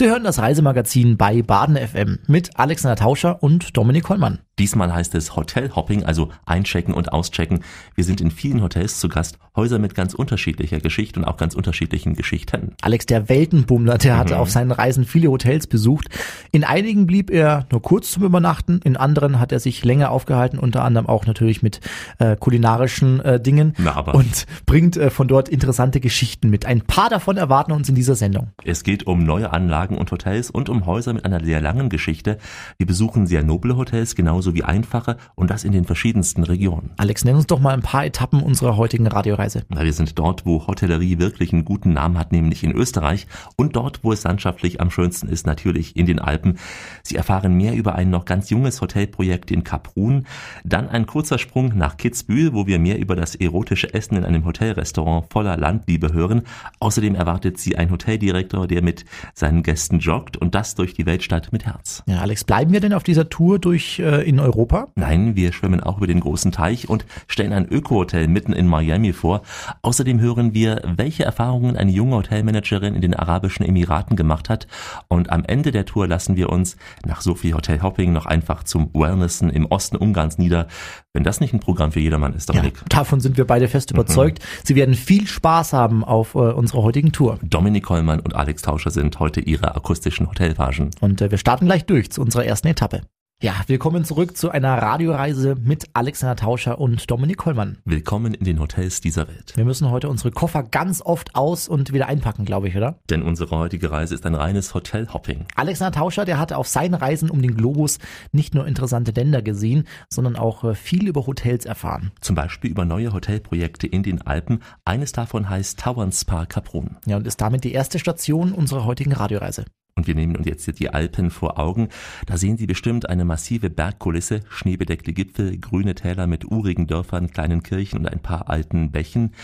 Sie hören das Reisemagazin bei Baden FM mit Alexander Tauscher und Dominik Hollmann. Diesmal heißt es Hotelhopping, also einchecken und auschecken. Wir sind in vielen Hotels zu Gast, Häuser mit ganz unterschiedlicher Geschichte und auch ganz unterschiedlichen Geschichten. Alex, der Weltenbummler, der mhm. hatte auf seinen Reisen viele Hotels besucht. In einigen blieb er nur kurz zum Übernachten, in anderen hat er sich länger aufgehalten, unter anderem auch natürlich mit äh, kulinarischen äh, Dingen Na, und bringt äh, von dort interessante Geschichten mit. Ein paar davon erwarten uns in dieser Sendung. Es geht um neue Anlagen und Hotels und um Häuser mit einer sehr langen Geschichte. Wir besuchen sehr noble Hotels, genauso sowie einfache und das in den verschiedensten Regionen. Alex, nenn uns doch mal ein paar Etappen unserer heutigen Radioreise. Na, wir sind dort, wo Hotellerie wirklich einen guten Namen hat, nämlich in Österreich und dort, wo es landschaftlich am schönsten ist, natürlich in den Alpen. Sie erfahren mehr über ein noch ganz junges Hotelprojekt in Kaprun, dann ein kurzer Sprung nach Kitzbühel, wo wir mehr über das erotische Essen in einem Hotelrestaurant voller Landliebe hören. Außerdem erwartet sie ein Hoteldirektor, der mit seinen Gästen joggt und das durch die Weltstadt mit Herz. Ja, Alex, bleiben wir denn auf dieser Tour durch äh, in Europa? Nein, wir schwimmen auch über den großen Teich und stellen ein Öko-Hotel mitten in Miami vor. Außerdem hören wir, welche Erfahrungen eine junge Hotelmanagerin in den Arabischen Emiraten gemacht hat. Und am Ende der Tour lassen wir uns nach so viel Hotelhopping noch einfach zum Wellnessen im Osten Ungarns nieder. Wenn das nicht ein Programm für jedermann ist, Dominik. Ja, davon sind wir beide fest überzeugt. Mhm. Sie werden viel Spaß haben auf äh, unserer heutigen Tour. Dominik Kollmann und Alex Tauscher sind heute ihre akustischen Hotelphagen. Und äh, wir starten gleich durch zu unserer ersten Etappe. Ja, willkommen zurück zu einer Radioreise mit Alexander Tauscher und Dominik Kollmann. Willkommen in den Hotels dieser Welt. Wir müssen heute unsere Koffer ganz oft aus und wieder einpacken, glaube ich, oder? Denn unsere heutige Reise ist ein reines Hotelhopping. Alexander Tauscher, der hatte auf seinen Reisen um den Globus nicht nur interessante Länder gesehen, sondern auch äh, viel über Hotels erfahren. Zum Beispiel über neue Hotelprojekte in den Alpen. Eines davon heißt Tauern Spa Kaprun. Ja, und ist damit die erste Station unserer heutigen Radioreise. Und wir nehmen uns jetzt die Alpen vor Augen. Da sehen Sie bestimmt eine massive Bergkulisse, schneebedeckte Gipfel, grüne Täler mit urigen Dörfern, kleinen Kirchen und ein paar alten Bächen.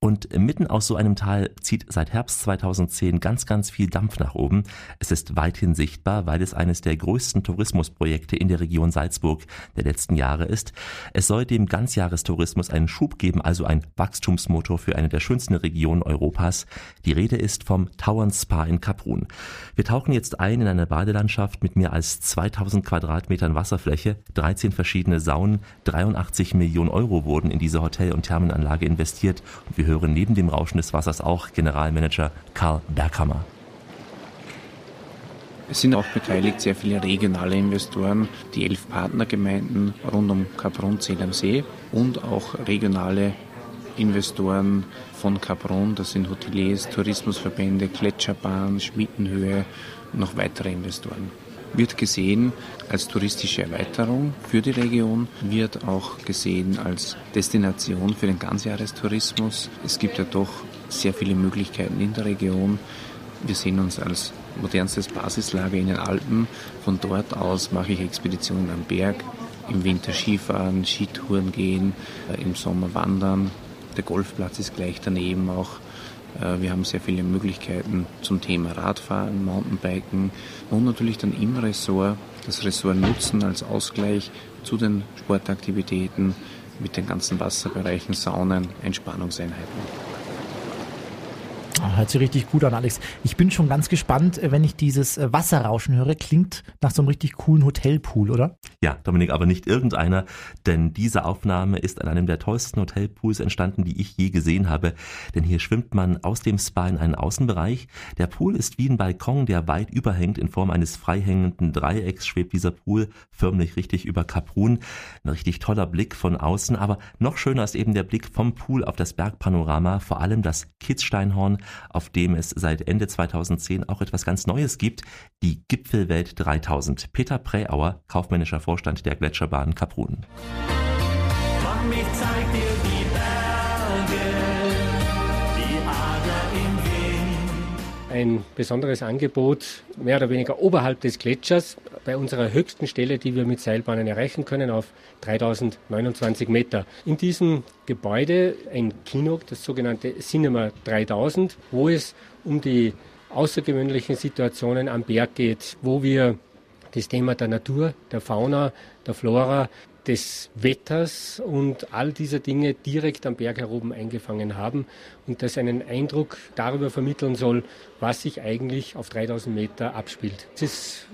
Und mitten aus so einem Tal zieht seit Herbst 2010 ganz, ganz viel Dampf nach oben. Es ist weithin sichtbar, weil es eines der größten Tourismusprojekte in der Region Salzburg der letzten Jahre ist. Es soll dem Ganzjahrestourismus einen Schub geben, also ein Wachstumsmotor für eine der schönsten Regionen Europas. Die Rede ist vom Tauern Spa in Kaprun. Wir tauchen jetzt ein in eine Badelandschaft mit mehr als 2000 Quadratmetern Wasserfläche, 13 verschiedene Saunen, 83 Millionen Euro wurden in diese Hotel- und Thermenanlage investiert und wir hören neben dem Rauschen des Wassers auch Generalmanager Karl Berghammer. Es sind auch beteiligt sehr viele regionale Investoren, die elf Partnergemeinden rund um Kaprun, Zell am See und auch regionale Investoren von Capron, das sind Hoteliers, Tourismusverbände, Gletscherbahn, Schmittenhöhe und noch weitere Investoren. Wird gesehen als touristische Erweiterung für die Region, wird auch gesehen als Destination für den Ganzjahrestourismus. Es gibt ja doch sehr viele Möglichkeiten in der Region. Wir sehen uns als modernstes Basislager in den Alpen. Von dort aus mache ich Expeditionen am Berg, im Winter Skifahren, Skitouren gehen, äh, im Sommer wandern, der Golfplatz ist gleich daneben auch. Äh, wir haben sehr viele Möglichkeiten zum Thema Radfahren, Mountainbiken und natürlich dann im Ressort das Ressort nutzen als Ausgleich zu den Sportaktivitäten mit den ganzen Wasserbereichen, Saunen, Entspannungseinheiten. Hört sich richtig gut an, Alex. Ich bin schon ganz gespannt, äh, wenn ich dieses äh, Wasserrauschen höre. Klingt nach so einem richtig coolen Hotelpool, oder? Ja, Dominik, aber nicht irgendeiner, denn diese Aufnahme ist an einem der tollsten Hotelpools entstanden, die ich je gesehen habe. Denn hier schwimmt man aus dem Spa in einen Außenbereich. Der Pool ist wie ein Balkon, der weit überhängt. In Form eines freihängenden Dreiecks schwebt dieser Pool förmlich richtig über Kaprun. Ein richtig toller Blick von außen, aber noch schöner ist eben der Blick vom Pool auf das Bergpanorama, vor allem das Kitzsteinhorn, auf dem es seit Ende 2010 auch etwas ganz Neues gibt, die Gipfelwelt 3000. Peter Präauer, kaufmännischer Vorstand der Gletscherbahn Kaprun. Komm, ich zeig dir die ein besonderes Angebot, mehr oder weniger oberhalb des Gletschers, bei unserer höchsten Stelle, die wir mit Seilbahnen erreichen können, auf 3029 Meter. In diesem Gebäude ein Kino, das sogenannte Cinema 3000, wo es um die außergewöhnlichen Situationen am Berg geht, wo wir das Thema der Natur, der Fauna, der Flora des Wetters und all dieser Dinge direkt am Berg heroben eingefangen haben und das einen Eindruck darüber vermitteln soll, was sich eigentlich auf 3000 Meter abspielt. Es ist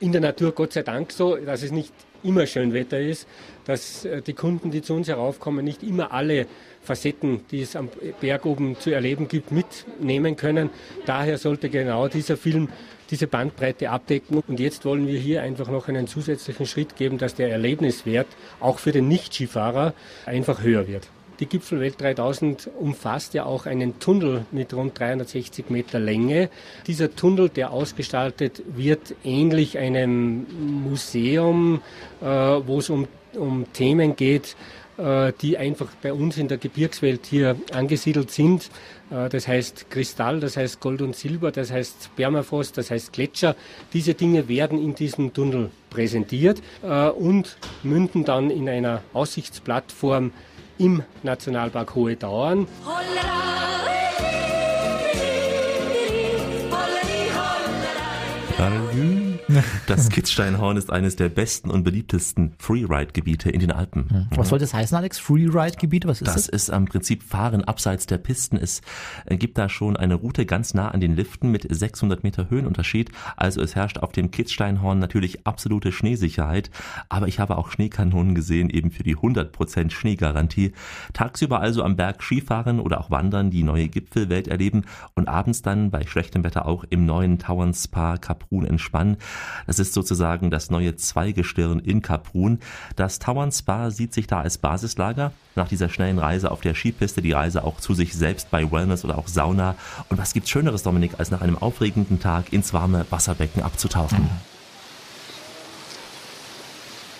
in der Natur Gott sei Dank so, dass es nicht immer schön Wetter ist, dass äh, die Kunden, die zu uns heraufkommen, nicht immer alle Facetten, die es am Berg oben zu erleben gibt, mitnehmen können. Daher sollte genau dieser Film diese Bandbreite abdecken. Und jetzt wollen wir hier einfach noch einen zusätzlichen Schritt geben, dass der Erlebniswert auch für den Nicht-Skifahrer einfach höher wird. Die Gipfelwelt 3000 umfasst ja auch einen Tunnel mit rund 360 Meter Länge. Dieser Tunnel, der ausgestaltet wird, ähnlich einem Museum, äh, wo es um, um Themen geht, äh, die einfach bei uns in der Gebirgswelt hier angesiedelt sind. Äh, das heißt Kristall, das heißt Gold und Silber, das heißt Permafrost, das heißt Gletscher. Diese Dinge werden in diesem Tunnel präsentiert äh, und münden dann in einer Aussichtsplattform im Nationalpark Hohe Dauern. Halleluja. Das Kitzsteinhorn ist eines der besten und beliebtesten Freeride-Gebiete in den Alpen. Was soll das heißen, Alex? Freeride-Gebiet? Was ist das? Das ist am Prinzip Fahren abseits der Pisten. Es gibt da schon eine Route ganz nah an den Liften mit 600 Meter Höhenunterschied. Also es herrscht auf dem Kitzsteinhorn natürlich absolute Schneesicherheit. Aber ich habe auch Schneekanonen gesehen, eben für die 100% Schneegarantie. Tagsüber also am Berg Skifahren oder auch wandern, die neue Gipfelwelt erleben und abends dann bei schlechtem Wetter auch im neuen Tauern Spa Kaprun entspannen. Das ist sozusagen das neue Zweigestirn in Kaprun. Das Tauern Spa sieht sich da als Basislager. Nach dieser schnellen Reise auf der Skipiste die Reise auch zu sich selbst bei Wellness oder auch Sauna. Und was gibt's Schöneres, Dominik, als nach einem aufregenden Tag ins warme Wasserbecken abzutauchen?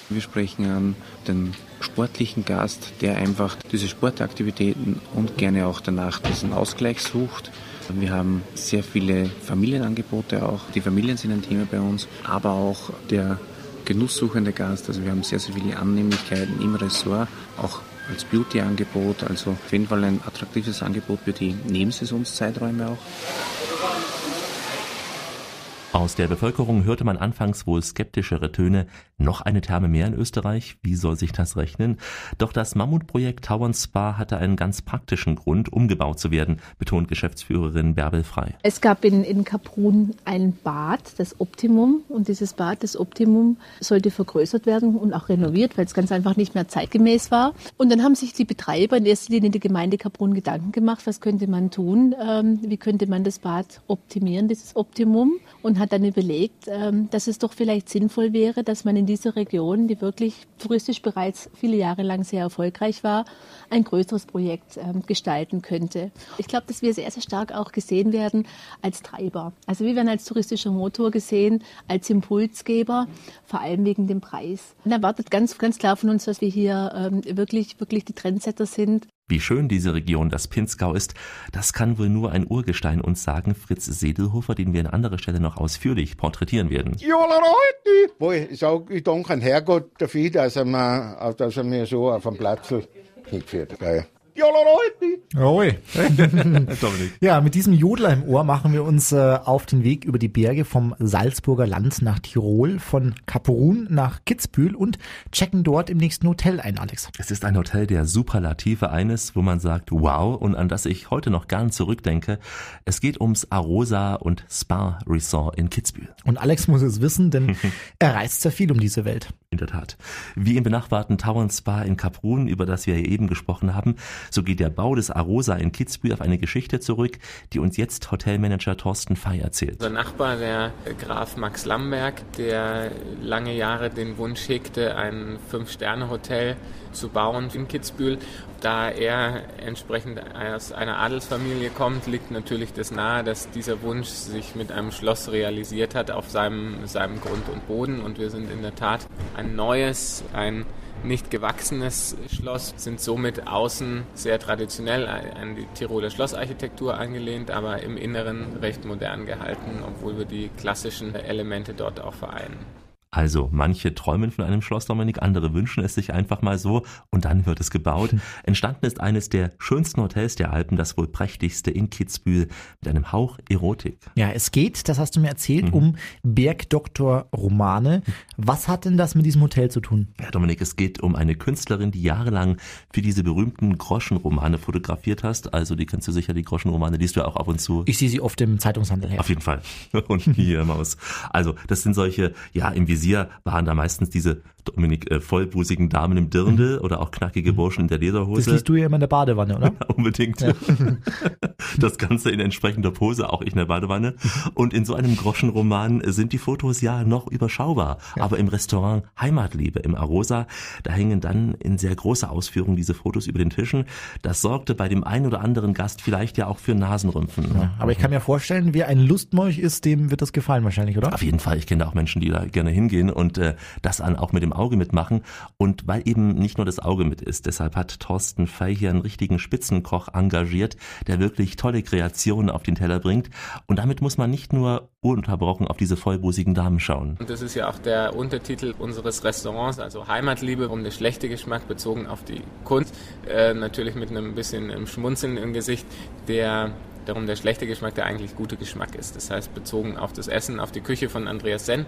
Wir sprechen an den sportlichen Gast, der einfach diese Sportaktivitäten und gerne auch danach diesen Ausgleich sucht. Wir haben sehr viele Familienangebote auch. Die Familien sind ein Thema bei uns, aber auch der genusssuchende Gast. Also wir haben sehr, sehr viele Annehmlichkeiten im Ressort, auch als Beauty-Angebot. Also auf jeden Fall ein attraktives Angebot für die Nebensaisonszeiträume auch. Aus der Bevölkerung hörte man anfangs wohl skeptischere Töne. Noch eine Therme mehr in Österreich? Wie soll sich das rechnen? Doch das Mammutprojekt Tauern Spa hatte einen ganz praktischen Grund, umgebaut zu werden, betont Geschäftsführerin Bärbel Frei. Es gab in, in Kaprun ein Bad, das Optimum. Und dieses Bad, das Optimum, sollte vergrößert werden und auch renoviert, weil es ganz einfach nicht mehr zeitgemäß war. Und dann haben sich die Betreiber, in erster Linie die Gemeinde Kaprun, Gedanken gemacht, was könnte man tun? Ähm, wie könnte man das Bad optimieren, dieses Optimum? Und hat dann überlegt, ähm, dass es doch vielleicht sinnvoll wäre, dass man in dieser Region, die wirklich touristisch bereits viele Jahre lang sehr erfolgreich war, ein größeres Projekt ähm, gestalten könnte. Ich glaube, dass wir sehr, sehr stark auch gesehen werden als Treiber. Also wir werden als touristischer Motor gesehen, als Impulsgeber, vor allem wegen dem Preis. Und erwartet ganz, ganz klar von uns, dass wir hier ähm, wirklich, wirklich die Trendsetter sind. Wie schön diese Region, das Pinzgau ist, das kann wohl nur ein Urgestein uns sagen, Fritz Sedelhofer, den wir an anderer Stelle noch ausführlich porträtieren werden. Ja, Leute! Wohl, ich sage, ich danke an Herrgott dafür, dass er mir, dass er mir so auf dem Platz hingeführt hat. Jawohl. ja, mit diesem Jodler im Ohr machen wir uns äh, auf den Weg über die Berge vom Salzburger Land nach Tirol, von Kaprun nach Kitzbühel und checken dort im nächsten Hotel ein, Alex. Es ist ein Hotel der Superlative eines, wo man sagt, wow, und an das ich heute noch gern zurückdenke. Es geht ums Arosa und Spa Resort in Kitzbühel. Und Alex muss es wissen, denn er reist sehr viel um diese Welt. In der Tat. Wie im benachbarten Tauern Spa in Kaprun, über das wir eben gesprochen haben, so geht der Bau des Arosa in Kitzbühel auf eine Geschichte zurück, die uns jetzt Hotelmanager Thorsten Fey erzählt. Unser Nachbar, der Graf Max Lamberg, der lange Jahre den Wunsch hegte, ein Fünf-Sterne-Hotel zu bauen in Kitzbühel. Da er entsprechend aus einer Adelsfamilie kommt, liegt natürlich das nahe, dass dieser Wunsch sich mit einem Schloss realisiert hat auf seinem, seinem Grund und Boden. Und wir sind in der Tat ein neues, ein nicht gewachsenes Schloss, sind somit außen sehr traditionell an die Tiroler Schlossarchitektur angelehnt, aber im Inneren recht modern gehalten, obwohl wir die klassischen Elemente dort auch vereinen. Also manche träumen von einem Schloss Dominik, andere wünschen es sich einfach mal so und dann wird es gebaut. Entstanden ist eines der schönsten Hotels der Alpen, das wohl prächtigste in Kitzbühel mit einem Hauch Erotik. Ja, es geht, das hast du mir erzählt, mhm. um Bergdoktor-Romane. Was hat denn das mit diesem Hotel zu tun? Ja, Dominik, es geht um eine Künstlerin, die jahrelang für diese berühmten Groschenromane fotografiert hast. Also die kennst du sicher, die Groschenromane liest du ja auch ab und zu. Ich sehe sie oft im Zeitungshandel her. Auf jeden Fall. Und hier im Haus. Also das sind solche, ja, im Visier waren da meistens diese Dominik, äh, vollbusigen Damen im Dirndl mhm. oder auch knackige mhm. Burschen in der Lederhose. Das liest du ja immer in der Badewanne, oder? Unbedingt. Ja. Das Ganze in entsprechender Pose, auch ich in der Badewanne. Und in so einem Groschenroman sind die Fotos ja noch überschaubar. Ja. Aber im Restaurant Heimatliebe im Arosa, da hängen dann in sehr großer Ausführung diese Fotos über den Tischen. Das sorgte bei dem einen oder anderen Gast vielleicht ja auch für Nasenrümpfen. Ja, aber ich kann mir vorstellen, wer ein Lustmolch ist, dem wird das gefallen wahrscheinlich, oder? Auf jeden Fall. Ich kenne da auch Menschen, die da gerne hingehen und äh, das an auch mit dem Auge mitmachen. Und weil eben nicht nur das Auge mit ist, deshalb hat Thorsten Fey hier einen richtigen Spitzenkoch engagiert, der wirklich tolle Kreationen auf den Teller bringt. Und damit muss man nicht nur ununterbrochen auf diese vollbusigen Damen schauen. Und das ist ja auch der Untertitel unseres Restaurants, also Heimatliebe, um der schlechte Geschmack bezogen auf die Kunst. Äh, natürlich mit einem bisschen Schmunzeln im Gesicht, der darum der schlechte Geschmack der eigentlich gute Geschmack ist. Das heißt, bezogen auf das Essen, auf die Küche von Andreas Senn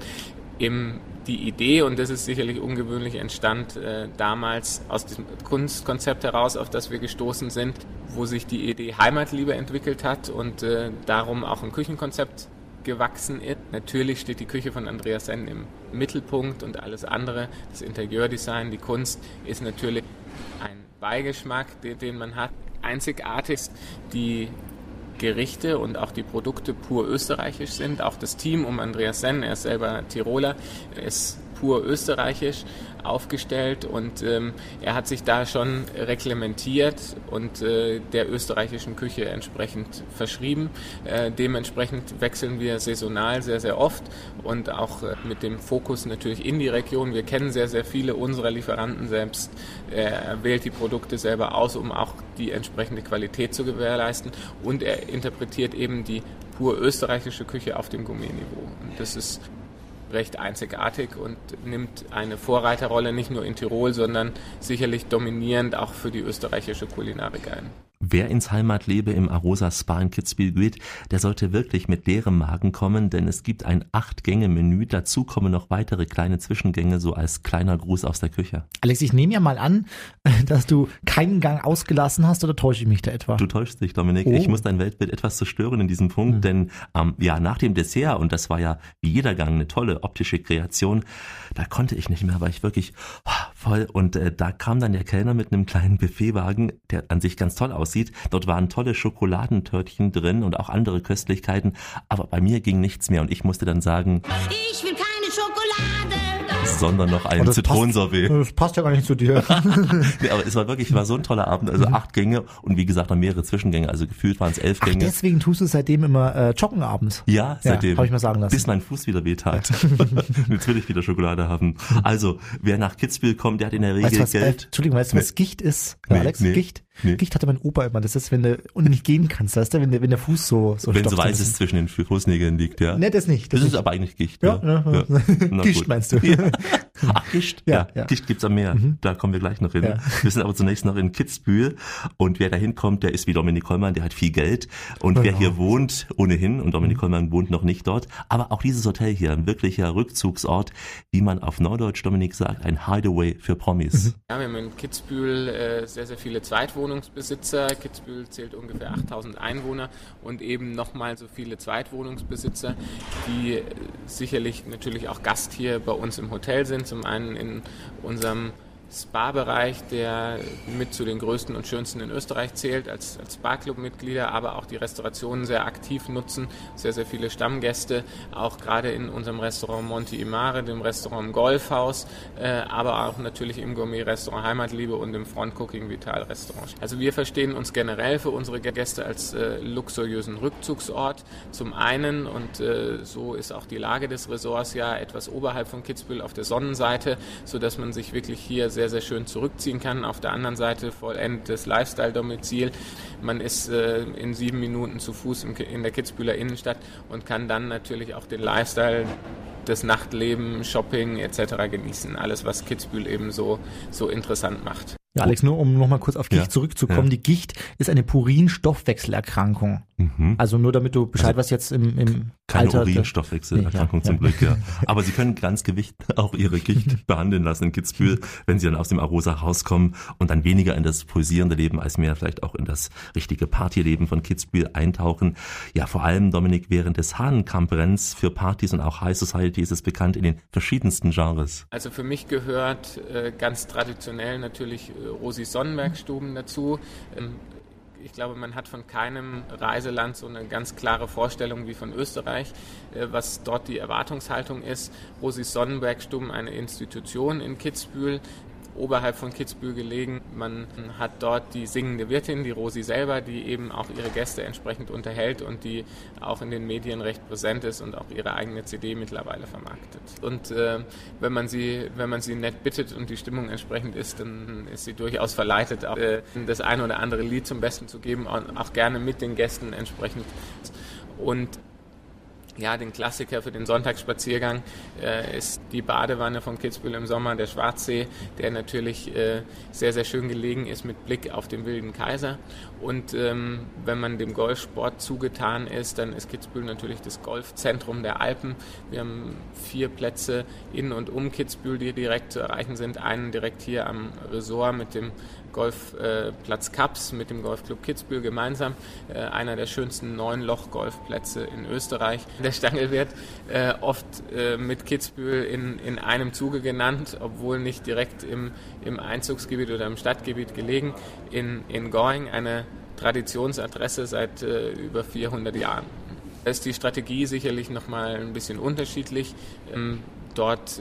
eben die Idee, und das ist sicherlich ungewöhnlich, entstand äh, damals aus diesem Kunstkonzept heraus, auf das wir gestoßen sind, wo sich die Idee Heimatliebe entwickelt hat und äh, darum auch ein Küchenkonzept gewachsen ist. Natürlich steht die Küche von Andreas Senn im Mittelpunkt und alles andere, das Interieurdesign, die Kunst, ist natürlich ein Beigeschmack, den man hat. Einzigartig die Gerichte und auch die Produkte pur österreichisch sind. Auch das Team um Andreas Senn, er ist selber Tiroler, ist pur österreichisch aufgestellt und ähm, er hat sich da schon reglementiert und äh, der österreichischen Küche entsprechend verschrieben. Äh, dementsprechend wechseln wir saisonal sehr, sehr oft und auch äh, mit dem Fokus natürlich in die Region. Wir kennen sehr, sehr viele unserer Lieferanten selbst. Er wählt die Produkte selber aus, um auch die entsprechende Qualität zu gewährleisten und er interpretiert eben die pur österreichische Küche auf dem Gourmet-Niveau. Und das ist recht einzigartig und nimmt eine Vorreiterrolle nicht nur in Tirol, sondern sicherlich dominierend auch für die österreichische Kulinarik ein. Wer ins Heimatlebe im Arosa Spa in Kitzbühel geht, der sollte wirklich mit leerem Magen kommen, denn es gibt ein Acht-Gänge-Menü. Dazu kommen noch weitere kleine Zwischengänge, so als kleiner Gruß aus der Küche. Alex, ich nehme ja mal an, dass du keinen Gang ausgelassen hast oder täusche ich mich da etwa? Du täuschst dich, Dominik. Oh. Ich muss dein Weltbild etwas zerstören in diesem Punkt, mhm. denn ähm, ja, nach dem Dessert, und das war ja wie jeder Gang eine tolle optische Kreation, da konnte ich nicht mehr, war ich wirklich oh, voll. Und äh, da kam dann der Kellner mit einem kleinen Buffetwagen, der an sich ganz toll aussieht. Dort waren tolle Schokoladentörtchen drin und auch andere Köstlichkeiten. Aber bei mir ging nichts mehr und ich musste dann sagen, ich will keine Schokolade sondern noch ein Zitronensorbet. Das passt ja gar nicht zu dir. nee, aber es war wirklich, war so ein toller Abend. Also mhm. acht Gänge und wie gesagt noch mehrere Zwischengänge. Also gefühlt waren es elf Gänge. Ach, deswegen tust du seitdem immer äh, joggen abends. Ja, seitdem. Ja, Habe ich mal sagen lassen. Bis mein Fuß wieder wehtat. Jetzt will ich wieder Schokolade haben. Also, wer nach Kitzbühel kommt, der hat in der Regel weißt, was, Geld. Äh, Entschuldigung, weißt du, was Gicht ist? Nee, Alex, nee. Gicht? Nee. Gicht hatte mein Opa immer. Das ist, wenn du und nicht gehen kannst, weißt du, wenn der, wenn der Fuß so so Wenn so weißes zwischen den Fußnägeln liegt, ja. Nee, das nicht. Das, das ist nicht. aber eigentlich Gicht. Ja, ja. ja. Gicht meinst du? Ja. Ach, Gicht. Ja, ja. Gicht gibt's am Meer. Mhm. Da kommen wir gleich noch hin. Ja. Wir sind aber zunächst noch in Kitzbühel und wer da hinkommt, der ist wie Dominik Kollmann, der hat viel Geld und genau. wer hier wohnt, ohnehin und Dominik. Kollmann wohnt noch nicht dort, aber auch dieses Hotel hier, ein wirklicher Rückzugsort, wie man auf Norddeutsch Dominik sagt, ein Hideaway für Promis. Mhm. Ja, wir haben in Kitzbühel äh, sehr, sehr viele Zweitwohnungsbesitzer Kitzbühel zählt ungefähr 8000 Einwohner und eben nochmal so viele Zweitwohnungsbesitzer, die äh, sicherlich natürlich auch Gast hier bei uns im Hotel sind. Zum einen in unserem Spa-Bereich, der mit zu den größten und schönsten in Österreich zählt, als, als Spa-Club-Mitglieder, aber auch die Restaurationen sehr aktiv nutzen, sehr, sehr viele Stammgäste, auch gerade in unserem Restaurant Monti Imare, dem Restaurant Golfhaus, äh, aber auch natürlich im Gourmet-Restaurant Heimatliebe und im Front Cooking Vital Restaurant. Also wir verstehen uns generell für unsere Gäste als äh, luxuriösen Rückzugsort. Zum einen, und äh, so ist auch die Lage des Ressorts ja etwas oberhalb von Kitzbühel auf der Sonnenseite, sodass man sich wirklich hier sehr, sehr schön zurückziehen kann. Auf der anderen Seite vollendetes Lifestyle-Domizil. Man ist äh, in sieben Minuten zu Fuß in der Kitzbühler Innenstadt und kann dann natürlich auch den Lifestyle das Nachtleben, Shopping etc. genießen. Alles, was Kitzbühel eben so, so interessant macht. Ja, Alex, nur um nochmal kurz auf Gicht ja. zurückzukommen. Ja. Die Gicht ist eine Purin-Stoffwechselerkrankung. Mhm. Also nur damit du Bescheid also, was jetzt im, im keine Alter. Urinstoffwechselerkrankung nee, ja, zum Glück, ja. Aber sie können ganz Gewicht auch ihre Gicht behandeln lassen in Kitzbühel, wenn sie dann aus dem Arosa rauskommen und dann weniger in das pulsierende Leben als mehr vielleicht auch in das richtige Partyleben von Kitzbühel eintauchen. Ja, vor allem, Dominik, während des Hahnenkamp-Renns für Partys und auch High Society ist es bekannt in den verschiedensten Genres. Also für mich gehört äh, ganz traditionell natürlich äh, Rosi Sonnenberg-Stuben dazu. Ähm, ich glaube, man hat von keinem Reiseland so eine ganz klare Vorstellung wie von Österreich, äh, was dort die Erwartungshaltung ist. Rosi Sonnenberg-Stuben, eine Institution in Kitzbühel, oberhalb von Kitzbühel gelegen. Man hat dort die singende Wirtin, die Rosi selber, die eben auch ihre Gäste entsprechend unterhält und die auch in den Medien recht präsent ist und auch ihre eigene CD mittlerweile vermarktet. Und äh, wenn man sie, wenn man sie nett bittet und die Stimmung entsprechend ist, dann ist sie durchaus verleitet, auch äh, das eine oder andere Lied zum Besten zu geben und auch gerne mit den Gästen entsprechend. Und ja, den Klassiker für den Sonntagsspaziergang äh, ist die Badewanne von Kitzbühel im Sommer, der Schwarzsee, der natürlich äh, sehr, sehr schön gelegen ist mit Blick auf den Wilden Kaiser. Und ähm, wenn man dem Golfsport zugetan ist, dann ist Kitzbühel natürlich das Golfzentrum der Alpen. Wir haben vier Plätze in und um Kitzbühel, die direkt zu erreichen sind. Einen direkt hier am Resort mit dem Golfplatz äh, Kaps mit dem Golfclub Kitzbühel gemeinsam. Äh, einer der schönsten Neun-Loch-Golfplätze in Österreich. Der Stangel wird äh, oft mit Kitzbühel in, in einem Zuge genannt, obwohl nicht direkt im, im Einzugsgebiet oder im Stadtgebiet gelegen. In, in Going eine Traditionsadresse seit über 400 Jahren. Da ist die Strategie sicherlich nochmal ein bisschen unterschiedlich. Ähm, dort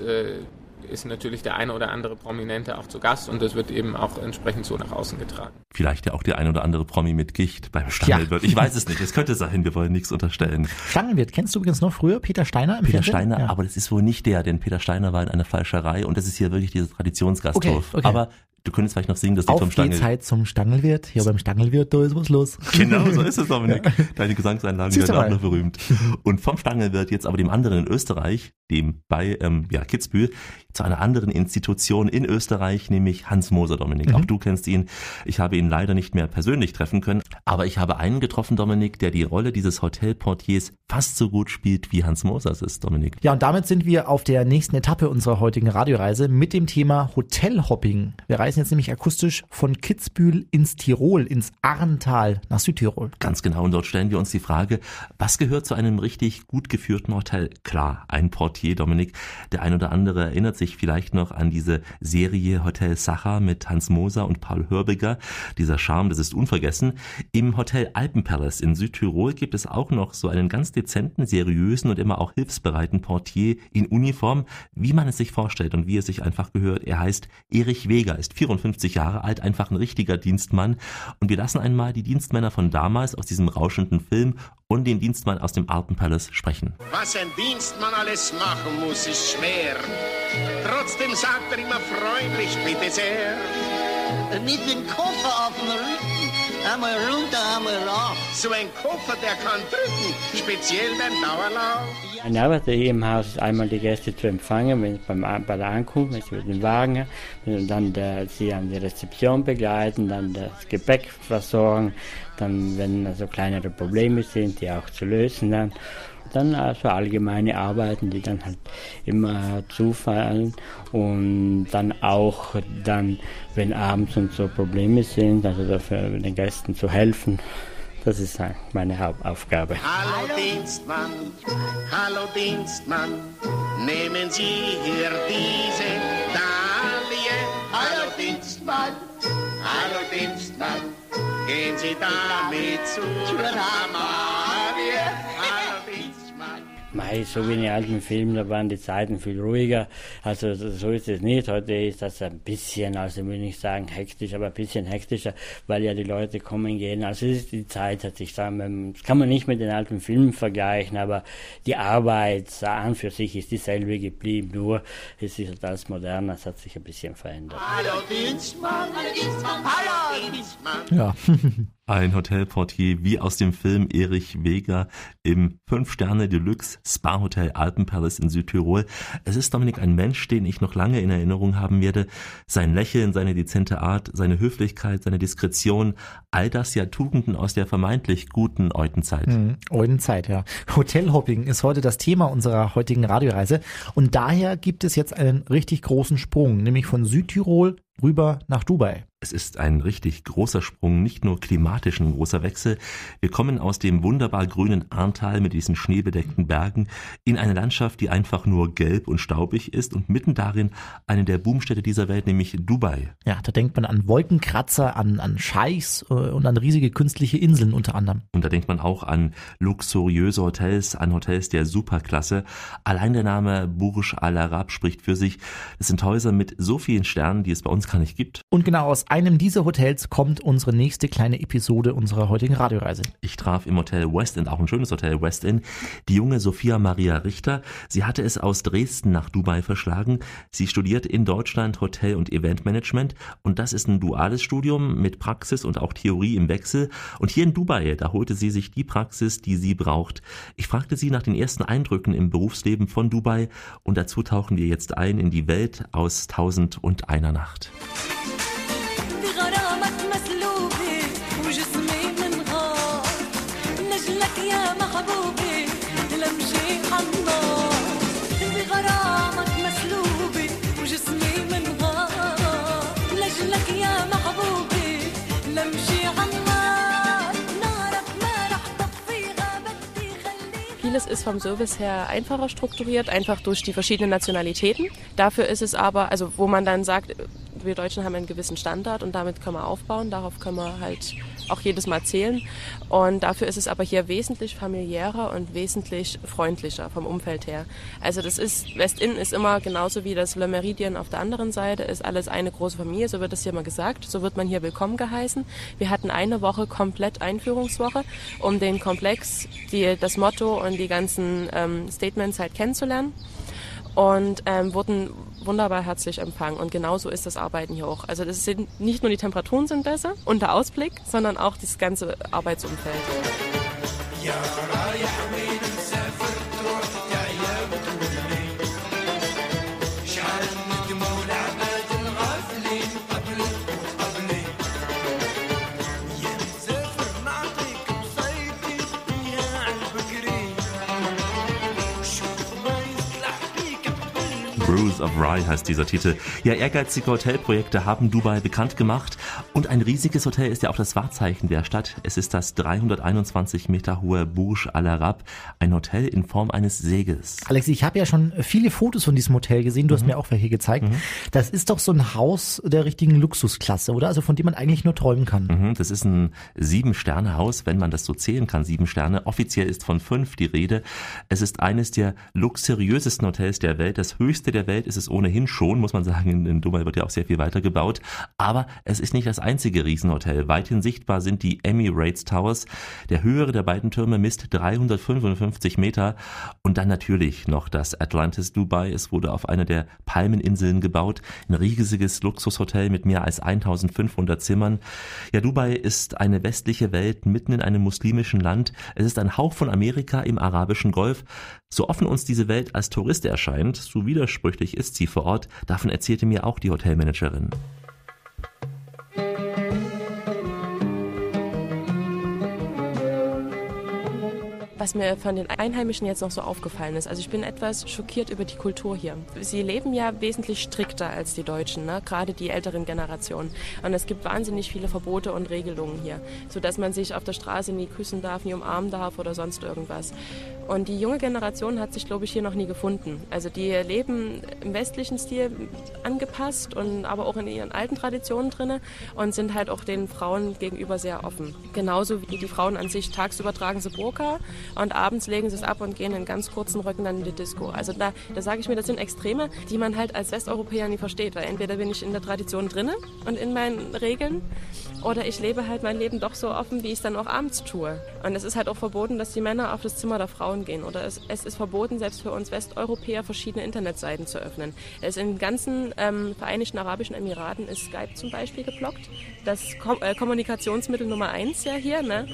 ist natürlich der eine oder andere Prominente auch zu Gast und das wird eben auch entsprechend so nach außen getragen. Vielleicht ja auch der ein oder andere Promi mit Gicht beim Stangelwirt. Ja. Ich weiß es nicht. Es könnte sein, wir wollen nichts unterstellen. Stangelwirt, kennst du übrigens noch früher Peter Steiner? Im Peter Fernsehen? Steiner, ja. aber das ist wohl nicht der, denn Peter Steiner war in einer Falscherei und das ist hier wirklich dieser Traditionsgasthof. Okay, okay. Aber Du könntest vielleicht noch singen, dass die Auf vom Stangel... die Zeit zum Stangelwirt. Hier beim Stangelwirt, da ist was los. Genau, so ist es, Dominik. Ja. Deine Gesangseinlagen werden auch noch berühmt. Und vom Stangelwirt jetzt aber dem anderen in Österreich, dem bei ähm, ja, Kitzbühel, zu einer anderen Institution in Österreich, nämlich Hans Moser, Dominik. Mhm. Auch du kennst ihn. Ich habe ihn leider nicht mehr persönlich treffen können, aber ich habe einen getroffen, Dominik, der die Rolle dieses Hotelportiers fast so gut spielt, wie Hans Moser es ist, Dominik. Ja, und damit sind wir auf der nächsten Etappe unserer heutigen Radioreise mit dem Thema Hotelhopping. Wir reisen jetzt nämlich akustisch von Kitzbühel ins Tirol, ins Arntal nach Südtirol. Ganz genau. Und dort stellen wir uns die Frage, was gehört zu einem richtig gut geführten Hotel? Klar, ein Portier, Dominik. Der ein oder andere erinnert sich vielleicht noch an diese Serie Hotel Sacher mit Hans Moser und Paul Hörbiger. Dieser Charme, das ist unvergessen. Im Hotel Alpenpalace in Südtirol gibt es auch noch so einen ganz dezenten, seriösen und immer auch hilfsbereiten Portier in Uniform, wie man es sich vorstellt und wie es sich einfach gehört. Er heißt Erich Weger, ist 54 Jahre alt, einfach ein richtiger Dienstmann. Und wir lassen einmal die Dienstmänner von damals aus diesem rauschenden Film und den Dienstmann aus dem Alpenpalace sprechen. Was ein Dienstmann alles machen muss, ist schwer. Trotzdem sagt er immer freundlich, bitte sehr. Mit dem Koffer auf dem Rücken, einmal runter, einmal rauf. So ein Koffer, der kann drücken, speziell beim Dauerlauf. Meine Arbeit hier im Haus ist einmal die Gäste zu empfangen, wenn beim, bei der Ankunft, wenn sie mit dem Wagen, dann der, sie an die Rezeption begleiten, dann das Gepäck versorgen, dann wenn also kleinere Probleme sind, die auch zu lösen dann. Dann also allgemeine Arbeiten, die dann halt immer zufallen und dann auch dann, wenn abends und so Probleme sind, also dafür den Gästen zu helfen. Das ist meine Hauptaufgabe. Hallo Dienstmann, hallo Dienstmann, nehmen Sie hier diese Dalie. Hallo Dienstmann, hallo Dienstmann, gehen Sie damit zur Amalie. Mei, so wie in den alten Filmen, da waren die Zeiten viel ruhiger. Also so ist es nicht. Heute ist das ein bisschen, also will ich sagen hektisch, aber ein bisschen hektischer, weil ja die Leute kommen gehen. Also ist, die Zeit hat sich sagen, das kann man nicht mit den alten Filmen vergleichen, aber die Arbeit an für sich ist dieselbe geblieben, nur es ist alles moderner, es hat sich ein bisschen verändert. Hallo Dienstmann, hallo Dienstmann, hallo Dienstmann. Ja. Ein Hotelportier wie aus dem Film Erich Weger im Fünf-Sterne-Deluxe Spa-Hotel Alpenpalace in Südtirol. Es ist Dominik ein Mensch, den ich noch lange in Erinnerung haben werde. Sein Lächeln, seine dezente Art, seine Höflichkeit, seine Diskretion, all das ja Tugenden aus der vermeintlich guten Eutenzeit. Mhm, Eutenzeit, ja. Hotelhopping ist heute das Thema unserer heutigen Radioreise und daher gibt es jetzt einen richtig großen Sprung, nämlich von Südtirol rüber nach Dubai. Es ist ein richtig großer Sprung, nicht nur klimatisch ein großer Wechsel. Wir kommen aus dem wunderbar grünen Arntal mit diesen schneebedeckten Bergen in eine Landschaft, die einfach nur gelb und staubig ist und mitten darin eine der Boomstädte dieser Welt, nämlich Dubai. Ja, da denkt man an Wolkenkratzer, an, an Scheichs äh, und an riesige künstliche Inseln unter anderem. Und da denkt man auch an luxuriöse Hotels, an Hotels der Superklasse. Allein der Name Burj Al Arab spricht für sich. Es sind Häuser mit so vielen Sternen, die es bei uns gar nicht gibt. Und genau aus einem dieser Hotels kommt unsere nächste kleine Episode unserer heutigen Radioreise. Ich traf im Hotel West End, auch ein schönes Hotel West End, die junge Sophia Maria Richter. Sie hatte es aus Dresden nach Dubai verschlagen. Sie studiert in Deutschland Hotel- und Eventmanagement und das ist ein duales Studium mit Praxis und auch Theorie im Wechsel. Und hier in Dubai, da holte sie sich die Praxis, die sie braucht. Ich fragte sie nach den ersten Eindrücken im Berufsleben von Dubai und dazu tauchen wir jetzt ein in die Welt aus Tausend und einer Nacht. Vieles ist vom Service her einfacher strukturiert, einfach durch die verschiedenen Nationalitäten. Dafür ist es aber, also wo man dann sagt, wir Deutschen haben einen gewissen Standard und damit können wir aufbauen, darauf können wir halt auch jedes Mal zählen. Und dafür ist es aber hier wesentlich familiärer und wesentlich freundlicher vom Umfeld her. Also das ist, West-Inn ist immer genauso wie das Le Meridien auf der anderen Seite, ist alles eine große Familie, so wird es hier mal gesagt. So wird man hier willkommen geheißen. Wir hatten eine Woche komplett Einführungswoche, um den Komplex, die, das Motto und die ganzen ähm, Statements halt kennenzulernen und ähm, wurden wunderbar herzlich empfangen. Und genauso ist das Arbeiten hier auch. Also das sind nicht nur die Temperaturen sind besser und der Ausblick, sondern auch das ganze Arbeitsumfeld. يا Bruise of Rye heißt dieser Titel. Ja, ehrgeizige Hotelprojekte haben Dubai bekannt gemacht und ein riesiges Hotel ist ja auch das Wahrzeichen der Stadt. Es ist das 321 Meter hohe Burj Al Arab, ein Hotel in Form eines Segels. Alex, ich habe ja schon viele Fotos von diesem Hotel gesehen. Du hast mir auch welche gezeigt. Das ist doch so ein Haus der richtigen Luxusklasse, oder? Also von dem man eigentlich nur träumen kann. Mhm, Das ist ein Sieben-Sterne-Haus, wenn man das so zählen kann, sieben Sterne. Offiziell ist von fünf die Rede. Es ist eines der luxuriösesten Hotels der Welt. Das höchste der Welt ist es ohnehin schon, muss man sagen. In, Dubai wird ja auch sehr viel weiter gebaut. Aber es ist nicht das einzige Riesenhotel. Weithin sichtbar sind die Emirates Towers. Der höhere der beiden Türme misst 355 Meter. Und dann natürlich noch das Atlantis Dubai. Es wurde auf einer der Palmeninseln gebaut. Ein riesiges Luxushotel mit mehr als 1500 Zimmern. Ja, Dubai ist eine westliche Welt mitten in einem muslimischen Land. Es ist ein Hauch von Amerika im arabischen Golf. So offen uns diese Welt als Tourist erscheint, so widersprüchlich ist sie vor Ort, davon erzählte mir auch die Hotelmanagerin. Was mir von den Einheimischen jetzt noch so aufgefallen ist, also ich bin etwas schockiert über die Kultur hier. Sie leben ja wesentlich strikter als die Deutschen, ne? gerade die älteren Generationen. Und es gibt wahnsinnig viele Verbote und Regelungen hier, sodass man sich auf der Straße nie küssen darf, nie umarmen darf oder sonst irgendwas. Und die junge Generation hat sich, glaube ich, hier noch nie gefunden. Also die leben im westlichen Stil angepasst und aber auch in ihren alten Traditionen drinne und sind halt auch den Frauen gegenüber sehr offen. Genauso wie die Frauen an sich tagsüber tragen sie Burka und abends legen sie es ab und gehen in ganz kurzen Röcken dann in die Disco. Also da, da sage ich mir, das sind Extreme, die man halt als Westeuropäer nie versteht, weil entweder bin ich in der Tradition drinne und in meinen Regeln oder ich lebe halt mein Leben doch so offen, wie ich es dann auch abends tue. Und es ist halt auch verboten, dass die Männer auf das Zimmer der Frauen gehen oder es, es ist verboten, selbst für uns Westeuropäer verschiedene Internetseiten zu öffnen. Es in den ganzen ähm, Vereinigten Arabischen Emiraten ist Skype zum Beispiel geblockt. Das Kom äh, Kommunikationsmittel Nummer eins ja hier, ne?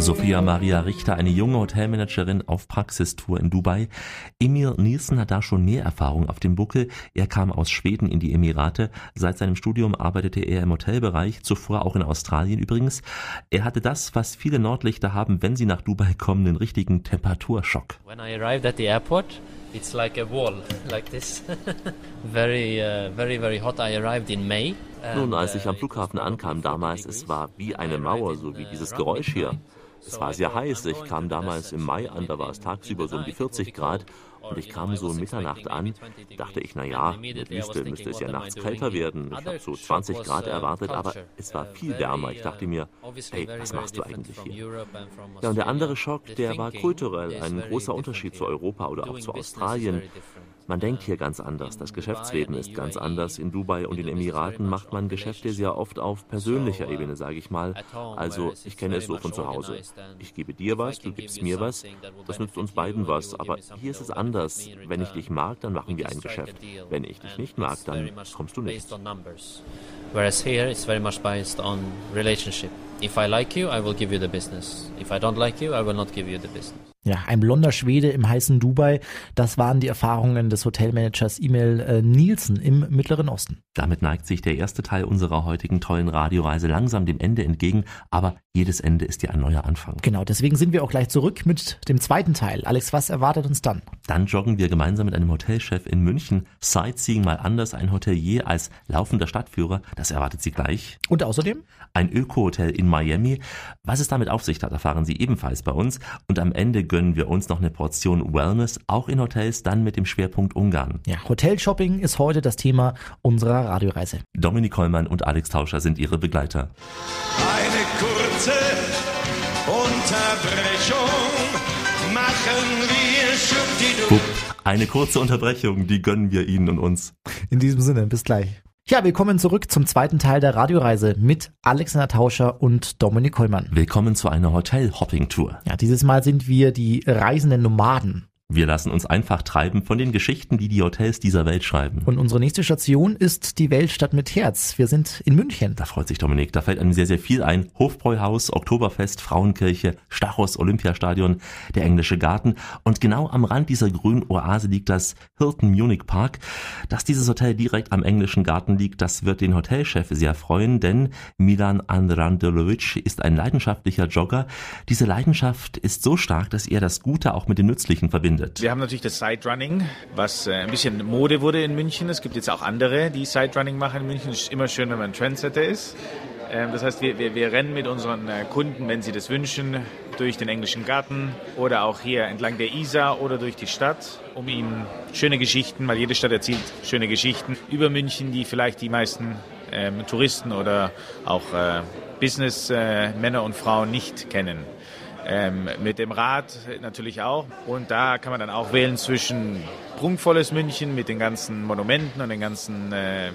Sophia Maria Richter, eine junge Hotelmanagerin auf Praxistour in Dubai. Emil Nielsen hat da schon mehr Erfahrung auf dem Buckel. Er kam aus Schweden in die Emirate. Seit seinem Studium arbeitete er im Hotelbereich, zuvor auch in Australien übrigens. Er hatte das, was viele Nordlichter haben, wenn sie nach Dubai kommen, den richtigen Temperaturschock. When I arrived at the airport, it's like a wall, like this. very, uh, very, very hot. I arrived in May. Nun, als ich am Flughafen ankam damals, es war wie eine Mauer, so wie dieses Geräusch hier. Es war sehr heiß. Ich kam damals im Mai an, da war es tagsüber so um die 40 Grad. Und ich kam so um Mitternacht an, dachte ich, na ja, in der Wüste müsste es ja nachts kälter werden. Ich habe so 20 Grad erwartet, aber es war viel wärmer. Ich dachte mir, hey, was machst du eigentlich hier? Ja, und der andere Schock, der war kulturell ein großer Unterschied zu Europa oder auch zu Australien. Man denkt hier ganz anders. Das Geschäftsleben ist ganz anders. In Dubai und den Emiraten macht man Geschäfte sehr oft auf persönlicher Ebene, sage ich mal. Also ich kenne es so von zu Hause. Ich gebe dir was, du gibst mir was. Das nützt uns beiden was. Aber hier ist es anders. Wenn ich dich mag, dann machen wir ein Geschäft. Wenn ich dich nicht mag, dann kommst du nicht. Whereas here it's very much based on relationship. If I like you, I will give you the business. If I don't like you, I will not give you the business. Ja, ein blonder Schwede im heißen Dubai, das waren die Erfahrungen des Hotelmanagers Emil äh, Nielsen im Mittleren Osten. Damit neigt sich der erste Teil unserer heutigen tollen Radioreise langsam dem Ende entgegen, aber jedes Ende ist ja ein neuer Anfang. Genau, deswegen sind wir auch gleich zurück mit dem zweiten Teil. Alex, was erwartet uns dann? Dann joggen wir gemeinsam mit einem Hotelchef in München. Sightseeing mal anders, ein Hotelier als laufender Stadtführer, das erwartet Sie gleich. Und außerdem? Ein Öko-Hotel in Miami. Was es damit auf sich hat, erfahren Sie ebenfalls bei uns. Und am Ende gönnen wir uns noch eine Portion Wellness, auch in Hotels, dann mit dem Schwerpunkt Ungarn. Ja, Hotelshopping ist heute das Thema unserer Radioreise. Dominik Kollmann und Alex Tauscher sind Ihre Begleiter. Eine kurze Unterbrechung machen wir Schubdidu. Eine kurze Unterbrechung, die gönnen wir Ihnen und uns. In diesem Sinne, bis gleich. Ja, willkommen zurück zum zweiten Teil der Radioreise mit Alexander Tauscher und Dominik Kollmann. Willkommen zu einer Hotel-Hopping-Tour. Ja, dieses Mal sind wir die reisenden Nomaden. Wir lassen uns einfach treiben von den Geschichten, die die Hotels dieser Welt schreiben. Und unsere nächste Station ist die Weltstadt mit Herz. Wir sind in München. Da freut sich Dominik, da fällt einem sehr, sehr viel ein. Hofbräuhaus, Oktoberfest, Frauenkirche, Stachus, Olympiastadion, der englische Garten. Und genau am Rand dieser grünen Oase liegt das Hilton Munich Park. Dass dieses Hotel direkt am englischen Garten liegt, das wird den Hotelchef sehr freuen, denn Milan Andrandelovic ist ein leidenschaftlicher Jogger. Diese Leidenschaft ist so stark, dass er das Gute auch mit dem Nützlichen verbindet. Wir haben natürlich das Sightrunning, was äh, ein bisschen Mode wurde in München. Es gibt jetzt auch andere, die Sightrunning machen in München. Es ist immer schön, wenn man Trendsetter ist. Ähm, Das heißt, wir, wir, wir rennen mit unseren äh, Kunden, wenn sie das wünschen, durch den englischen Garten oder auch hier entlang der Isar oder durch die Stadt, um ihnen schöne Geschichten, weil jede Stadt erzählt schöne Geschichten über München, die vielleicht die meisten ähm, Touristen oder auch äh, Businessmänner und Frauen nicht kennen. Ähm, mit dem Rad natürlich auch. Und da kann man dann auch wählen zwischen prunkvolles München mit den ganzen Monumenten und den ganzen äh,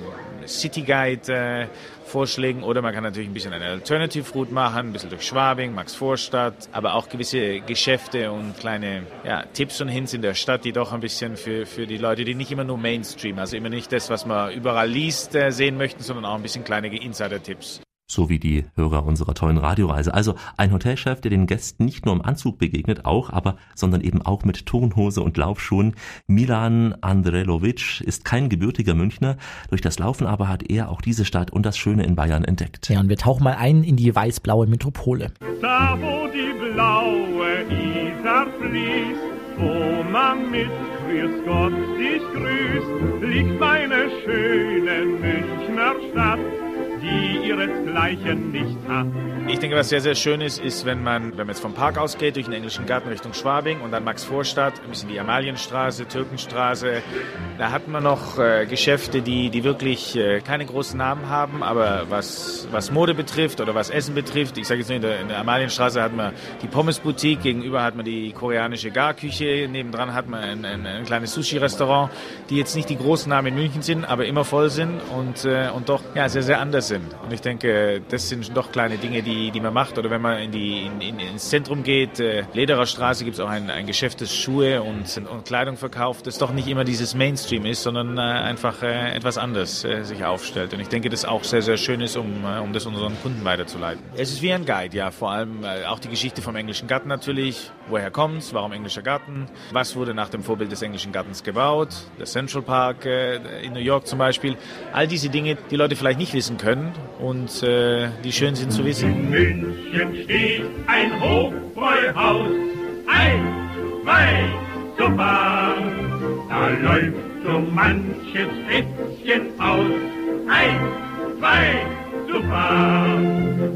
City Guide äh, Vorschlägen. Oder man kann natürlich ein bisschen eine Alternative Route machen, ein bisschen durch Schwabing, Max Vorstadt, aber auch gewisse Geschäfte und kleine ja, Tipps und Hints in der Stadt, die doch ein bisschen für, für die Leute, die nicht immer nur Mainstream, also immer nicht das, was man überall liest, äh, sehen möchten, sondern auch ein bisschen kleine Insider-Tipps so wie die Hörer unserer tollen Radioreise. Also ein Hotelchef, der den Gästen nicht nur im Anzug begegnet, auch, aber, sondern eben auch mit Turnhose und Laufschuhen. Milan Andrelovic ist kein gebürtiger Münchner. Durch das Laufen aber hat er auch diese Stadt und das Schöne in Bayern entdeckt. Ja, und wir tauchen mal ein in die weiß-blaue Metropole. Da, wo die blaue Isar fließt, wo man mit Grüß Gott dich grüßt, liegt meine schöne Münchner Stadt. Die ihresgleichen nicht hat. Ich denke, was sehr, sehr schön ist, ist, wenn man, wenn man jetzt vom Park ausgeht, durch den englischen Garten Richtung Schwabing und dann Max-Vorstadt, ein bisschen die Amalienstraße, Türkenstraße, da hat man noch äh, Geschäfte, die, die wirklich äh, keine großen Namen haben, aber was, was Mode betrifft oder was Essen betrifft, ich sage jetzt nur, in der, in der Amalienstraße hat man die Pommes-Boutique, gegenüber hat man die koreanische Garküche, nebendran hat man ein, ein, ein kleines Sushi-Restaurant, die jetzt nicht die großen Namen in München sind, aber immer voll sind und, äh, und doch ja, sehr, sehr anders sind. Und ich denke, das sind doch kleine Dinge, die, die man macht. Oder wenn man in die, in, in, ins Zentrum geht, äh, Lederer Straße gibt es auch ein, ein Geschäft, das Schuhe und, und Kleidung verkauft, das doch nicht immer dieses Mainstream ist, sondern äh, einfach äh, etwas anders äh, sich aufstellt. Und ich denke, das auch sehr, sehr schön ist, um, äh, um das unseren Kunden weiterzuleiten. Es ist wie ein Guide, ja, vor allem äh, auch die Geschichte vom englischen Garten natürlich. Woher kommt's? Warum englischer Garten? Was wurde nach dem Vorbild des englischen Gartens gebaut? Der Central Park äh, in New York zum Beispiel. All diese Dinge, die Leute vielleicht nicht wissen können und äh, die schön sind zu wissen. In München steht ein Hofbräuhaus, ein, zwei, super. Da läuft so manches Fätzchen aus, ein, zwei, super.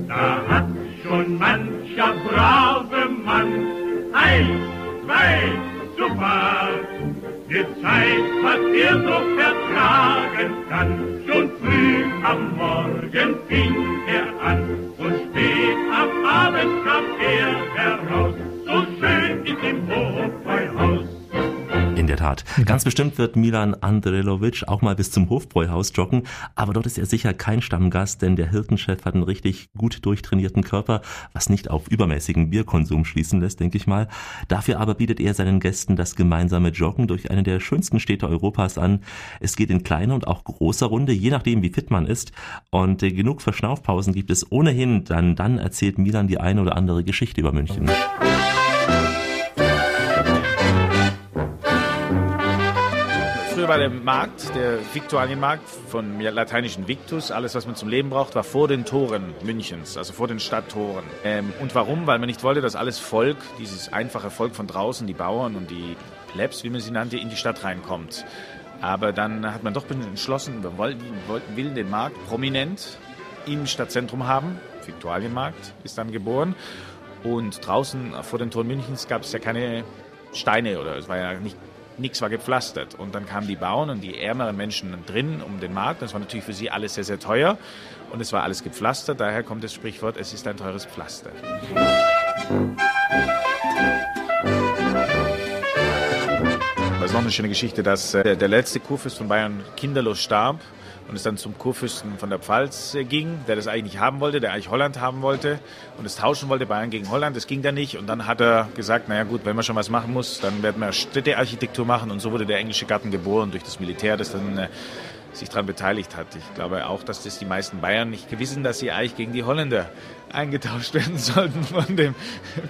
Da hat schon mancher brave Mann, ein, zwei, super. Gezeigt, was er so vertragen kann. Schon früh am Morgen fing er an und spät am Abend kam er heraus. So schön ist im Hofbräuhaus. In der Tat. Ganz bestimmt wird Milan Andrelovic auch mal bis zum Hofbräuhaus joggen, aber dort ist er sicher kein Stammgast, denn der Hirtenchef hat einen richtig gut durchtrainierten Körper, was nicht auf übermäßigen Bierkonsum schließen lässt, denke ich mal. Dafür aber bietet er seinen Gästen das gemeinsame Joggen durch eine der schönsten Städte Europas an. Es geht in kleiner und auch großer Runde, je nachdem wie fit man ist. Und äh, genug Verschnaufpausen gibt es ohnehin, dann, dann erzählt Milan die eine oder andere Geschichte über München. Früher war der Markt, der Viktualienmarkt von lateinischen Victus, alles was man zum Leben braucht, war vor den Toren Münchens, also vor den Stadttoren. Ähm, und warum? Weil man nicht wollte, dass alles Volk, dieses einfache Volk von draußen, die Bauern und die Plebs, wie man sie nannte, in die Stadt reinkommt. Aber dann hat man doch entschlossen, wir wollten, wollten will den Markt prominent im Stadtzentrum haben. Viktualienmarkt ist dann geboren. Und draußen vor den Toren Münchens gab es ja keine Steine oder es war ja nicht nichts war gepflastert. Und dann kamen die Bauern und die ärmeren Menschen drin um den Markt. Das war natürlich für sie alles sehr, sehr teuer. Und es war alles gepflastert. Daher kommt das Sprichwort, es ist ein teures Pflaster. Das ist noch eine schöne Geschichte, dass äh, der letzte Kurfürst von Bayern kinderlos starb und es dann zum Kurfürsten von der Pfalz äh, ging, der das eigentlich nicht haben wollte, der eigentlich Holland haben wollte und es tauschen wollte, Bayern gegen Holland. Das ging dann nicht und dann hat er gesagt, naja gut, wenn man schon was machen muss, dann werden wir Städtearchitektur machen und so wurde der englische Garten geboren durch das Militär, das dann äh, sich daran beteiligt hat. Ich glaube auch, dass das die meisten Bayern nicht gewissen, dass sie eigentlich gegen die Holländer eingetauscht werden sollten von dem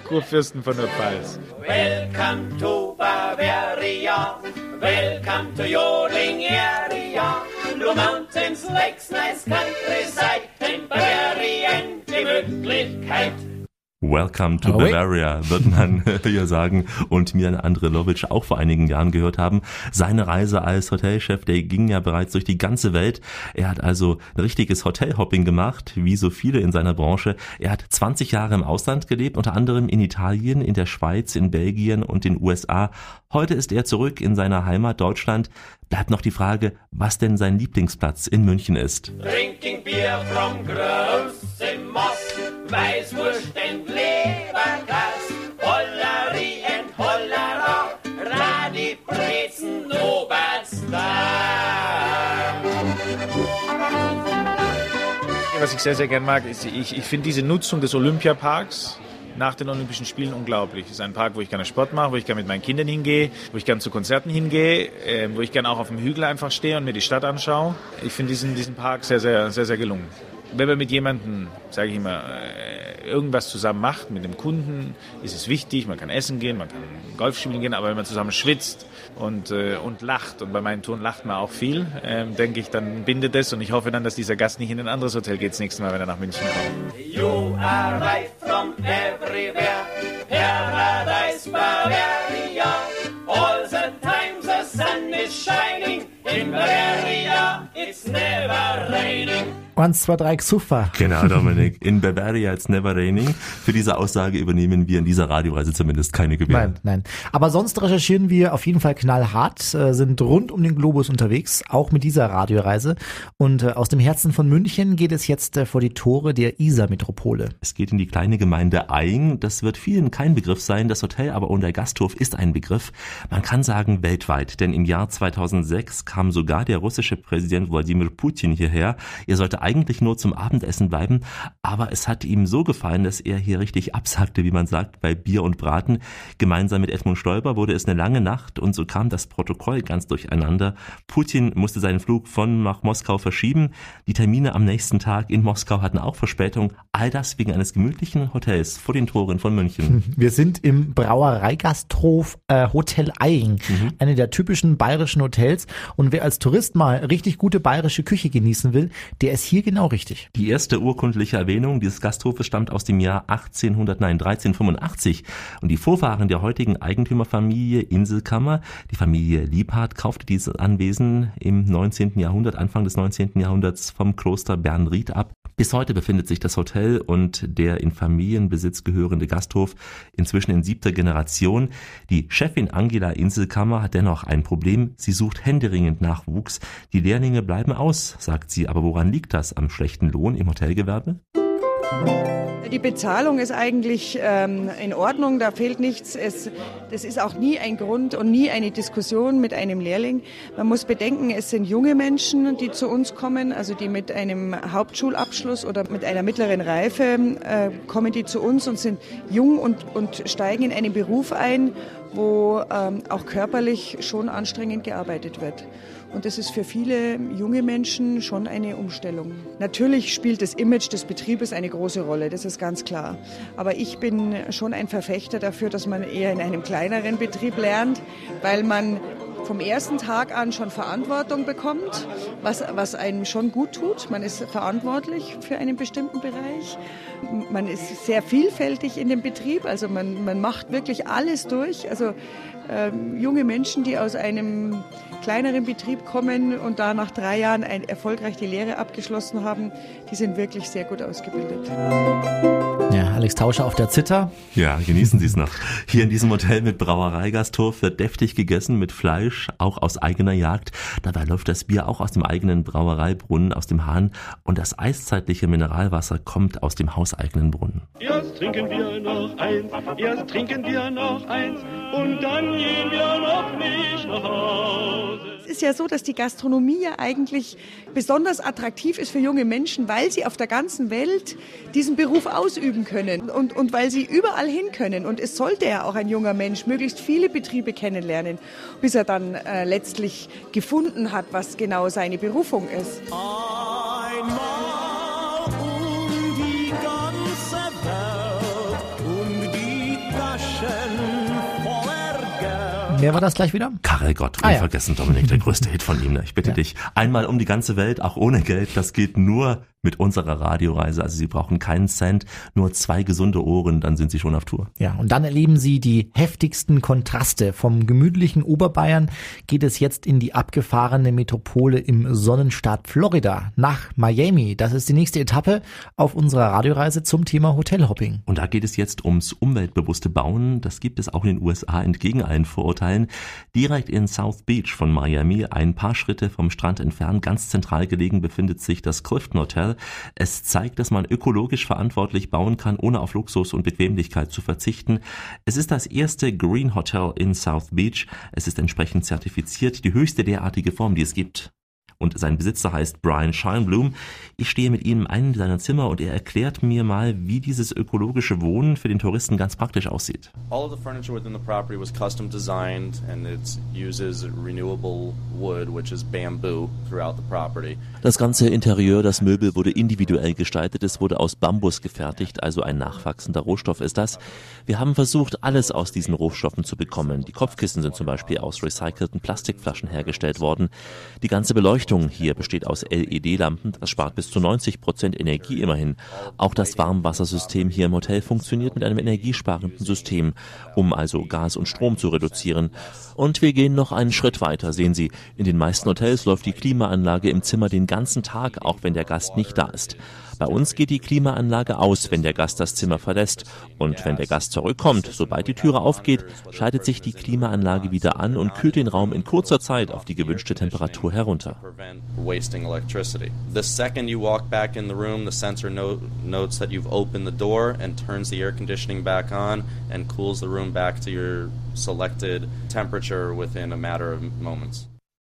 Kurfürsten von der Pfalz. Welcome to Bavaria. Welcome to your area. Blue mountains, lakes, nice countryside. In Bavarian die Möglichkeit. Welcome to. Bavaria, wird man hier sagen. Und Milan Andrelovic auch vor einigen Jahren gehört haben. Seine Reise als Hotelchef, der ging ja bereits durch die ganze Welt. Er hat also ein richtiges Hotelhopping gemacht, wie so viele in seiner Branche. Er hat 20 Jahre im Ausland gelebt, unter anderem in Italien, in der Schweiz, in Belgien und den USA. Heute ist er zurück in seiner Heimat Deutschland. Bleibt noch die Frage, was denn sein Lieblingsplatz in München ist. Drinking beer from großem Moss. Weißwurst and Leberkas. Hollerie and Hollera. Radi, Brezen, Oberstdam. Was ich sehr, sehr gern mag, ist, ich, ich finde diese Nutzung des Olympiaparks nach den Olympischen Spielen unglaublich. Es ist ein Park, wo ich gerne Sport mache, wo ich gerne mit meinen Kindern hingehe, wo ich gerne zu Konzerten hingehe, äh, wo ich gerne auch auf dem Hügel einfach stehe und mir die Stadt anschaue. Ich finde diesen, diesen Park sehr, sehr, sehr, sehr gelungen. Wenn man mit jemandem, sage ich immer, äh, irgendwas zusammen macht, mit dem Kunden, ist es wichtig. Man kann essen gehen, man kann Golf spielen gehen, aber wenn man zusammen schwitzt und, äh, und lacht, und bei meinen Touren lacht man auch viel, ähm, denke ich, dann bindet es und ich hoffe dann, dass dieser Gast nicht in ein anderes Hotel geht das nächste Mal, wenn er nach München kommt. You arrive from everywhere. Paradise Bavaria. All the time the sun is shining. In Bavaria, it's never raining. Eins, zwei, drei, Xuffa. Genau, Dominik. In Bavaria it's never raining. Für diese Aussage übernehmen wir in dieser Radioreise zumindest keine Gebühr. Nein, nein. Aber sonst recherchieren wir auf jeden Fall knallhart, äh, sind rund um den Globus unterwegs, auch mit dieser Radioreise. Und äh, aus dem Herzen von München geht es jetzt äh, vor die Tore der Isar-Metropole. Es geht in die kleine Gemeinde Aing. Das wird vielen kein Begriff sein. Das Hotel aber und der Gasthof ist ein Begriff. Man kann sagen weltweit, denn im Jahr 2006 kam sogar der russische Präsident Wladimir Putin hierher. Er sollte eigentlich nur zum Abendessen bleiben, aber es hat ihm so gefallen, dass er hier richtig absagte, wie man sagt, bei Bier und Braten. Gemeinsam mit Edmund Stoiber wurde es eine lange Nacht und so kam das Protokoll ganz durcheinander. Putin musste seinen Flug von nach Moskau verschieben. Die Termine am nächsten Tag in Moskau hatten auch Verspätung. All das wegen eines gemütlichen Hotels vor den Toren von München. Wir sind im Brauereigasthof äh, Hotel Aing, eine der typischen bayerischen Hotels. Und wer als Tourist mal richtig gute bayerische Küche genießen will, der ist hier genau richtig. Die erste urkundliche Erwähnung dieses Gasthofes stammt aus dem Jahr 1800, nein, 1385. Und die Vorfahren der heutigen Eigentümerfamilie Inselkammer, die Familie Liebhardt, kaufte dieses Anwesen im 19. Jahrhundert, Anfang des 19. Jahrhunderts vom Kloster Bernried ab. Bis heute befindet sich das Hotel und der in Familienbesitz gehörende Gasthof inzwischen in siebter Generation. Die Chefin Angela Inselkammer hat dennoch ein Problem. Sie sucht händeringend Nachwuchs. Die Lehrlinge bleiben aus, sagt sie. Aber woran liegt das? Am schlechten Lohn im Hotelgewerbe? Die Bezahlung ist eigentlich ähm, in Ordnung, da fehlt nichts. Es, das ist auch nie ein Grund und nie eine Diskussion mit einem Lehrling. Man muss bedenken, es sind junge Menschen, die zu uns kommen, also die mit einem Hauptschulabschluss oder mit einer mittleren Reife äh, kommen die zu uns und sind jung und, und steigen in einen Beruf ein, wo ähm, auch körperlich schon anstrengend gearbeitet wird. Und das ist für viele junge Menschen schon eine Umstellung. Natürlich spielt das Image des Betriebes eine große Rolle, das ist ganz klar. Aber ich bin schon ein Verfechter dafür, dass man eher in einem kleineren Betrieb lernt, weil man vom ersten Tag an schon Verantwortung bekommt, was, was einem schon gut tut. Man ist verantwortlich für einen bestimmten Bereich. Man ist sehr vielfältig in dem Betrieb, also man, man macht wirklich alles durch. Also ähm, junge Menschen, die aus einem kleineren Betrieb kommen und da nach drei Jahren ein, erfolgreich die Lehre abgeschlossen haben, die sind wirklich sehr gut ausgebildet. Ja, Alex Tauscher auf der Zither. Ja, genießen Sie es noch. Hier in diesem Hotel mit Brauereigasthof wird deftig gegessen mit Fleisch, auch aus eigener Jagd. Dabei läuft das Bier auch aus dem eigenen Brauereibrunnen, aus dem Hahn. Und das eiszeitliche Mineralwasser kommt aus dem hauseigenen Brunnen. Erst trinken wir noch eins, erst trinken wir noch eins und dann gehen wir noch nicht nach Hause. Ist ja so, dass die Gastronomie ja eigentlich besonders attraktiv ist für junge Menschen, weil sie auf der ganzen Welt diesen Beruf ausüben können und, und weil sie überall hin können. Und es sollte ja auch ein junger Mensch möglichst viele Betriebe kennenlernen, bis er dann äh, letztlich gefunden hat, was genau seine Berufung ist. um die ganze Welt und die Taschen. Wer war das gleich wieder? Karel Gott, Ah, ja. unvergessen, Dominik, der größte Hit von ihm. Ne? Ich bitte dich, einmal um die ganze Welt, auch ohne Geld, das geht nur mit unserer Radioreise. Also Sie brauchen keinen Cent, nur zwei gesunde Ohren, dann sind Sie schon auf Tour. Ja, und dann erleben Sie die heftigsten Kontraste. Vom gemütlichen Oberbayern geht es jetzt in die abgefahrene Metropole im Sonnenstaat Florida nach Miami. Das ist die nächste Etappe auf unserer Radioreise zum Thema Hotelhopping. Und da geht es jetzt ums umweltbewusste Bauen. Das gibt es auch in den USA entgegen allen Vorurteilen. Direkt in South Beach von Miami, ein paar Schritte vom Strand entfernt, ganz zentral gelegen, befindet sich das Clifton Hotel. Es zeigt, dass man ökologisch verantwortlich bauen kann, ohne auf Luxus und Bequemlichkeit zu verzichten. Es ist das erste Green Hotel in South Beach. Es ist entsprechend zertifiziert, die höchste derartige Form, die es gibt. Und sein Besitzer heißt Brian Scheinblum. Ich stehe mit ihm in einem seiner Zimmer und er erklärt mir mal, wie dieses ökologische Wohnen für den Touristen ganz praktisch aussieht. All of the furniture within the property was custom designed and it uses renewable wood, which is bamboo, throughout the property. Das ganze Interieur, das Möbel wurde individuell gestaltet. Es wurde aus Bambus gefertigt, also ein nachwachsender Rohstoff ist das. Wir haben versucht, alles aus diesen Rohstoffen zu bekommen. Die Kopfkissen sind zum Beispiel aus recycelten Plastikflaschen hergestellt worden. Die ganze Beleuchtung Beleuchtung hier besteht aus LED-Lampen. Das spart bis zu 90 Prozent Energie immerhin. Auch das Warmwassersystem hier im Hotel funktioniert mit einem energiesparenden System, um also Gas und Strom zu reduzieren. Und wir gehen noch einen Schritt weiter, sehen Sie. In den meisten Hotels läuft die Klimaanlage im Zimmer den ganzen Tag, auch wenn der Gast nicht da ist. Bei uns geht die Klimaanlage aus, wenn der Gast das Zimmer verlässt. Und wenn der Gast zurückkommt, sobald die Türe aufgeht, schaltet sich die Klimaanlage wieder an und kühlt den Raum in kurzer Zeit auf die gewünschte Temperatur herunter. selected temperature within a matter of moments.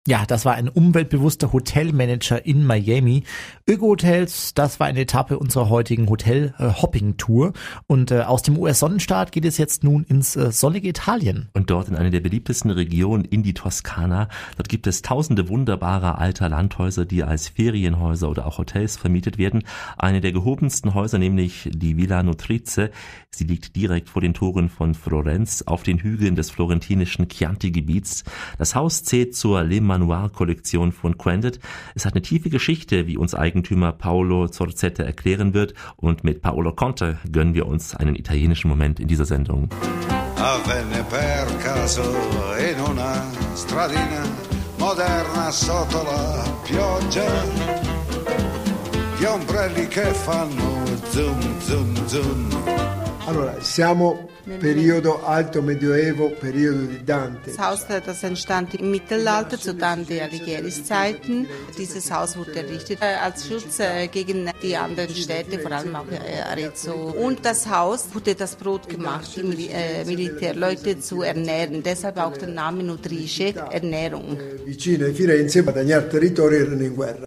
Ja, das war ein umweltbewusster Hotelmanager in Miami. Öko-Hotels, das war eine Etappe unserer heutigen Hotel-Hopping-Tour. Und äh, aus dem US-Sonnenstaat geht es jetzt nun ins äh, sonnige Italien. Und dort in eine der beliebtesten Regionen in die Toskana. Dort gibt es tausende wunderbarer alter Landhäuser, die als Ferienhäuser oder auch Hotels vermietet werden. Eine der gehobensten Häuser, nämlich die Villa Nutrice. Sie liegt direkt vor den Toren von Florenz auf den Hügeln des florentinischen Chianti-Gebiets. Das Haus zählt zur Le Manoir-Kollektion von Quendit. Es hat eine tiefe Geschichte, wie uns Eigentümer Paolo Zorzette erklären wird. Und mit Paolo Conte gönnen wir uns einen italienischen Moment in dieser Sendung. avvenne per caso in una stradina moderna sotto la pioggia gli ombrelli che fanno zoom zoom zoom Allora, siamo periodo alto medioevo, periodo di Dante. Das Haus, das entstand im Mittelalter zu Dante Alighieri's Zeiten. Dieses Haus wurde errichtet äh, als Schutz äh, gegen die anderen Städte, vor allem auch äh, Arezzo. Und das Haus wurde das Brot gemacht, die Mil äh, Militärleute zu ernähren. Deshalb auch der Name Nutrice, Ernährung. Vicino a Firenze, guadagnare territorio erano in guerra.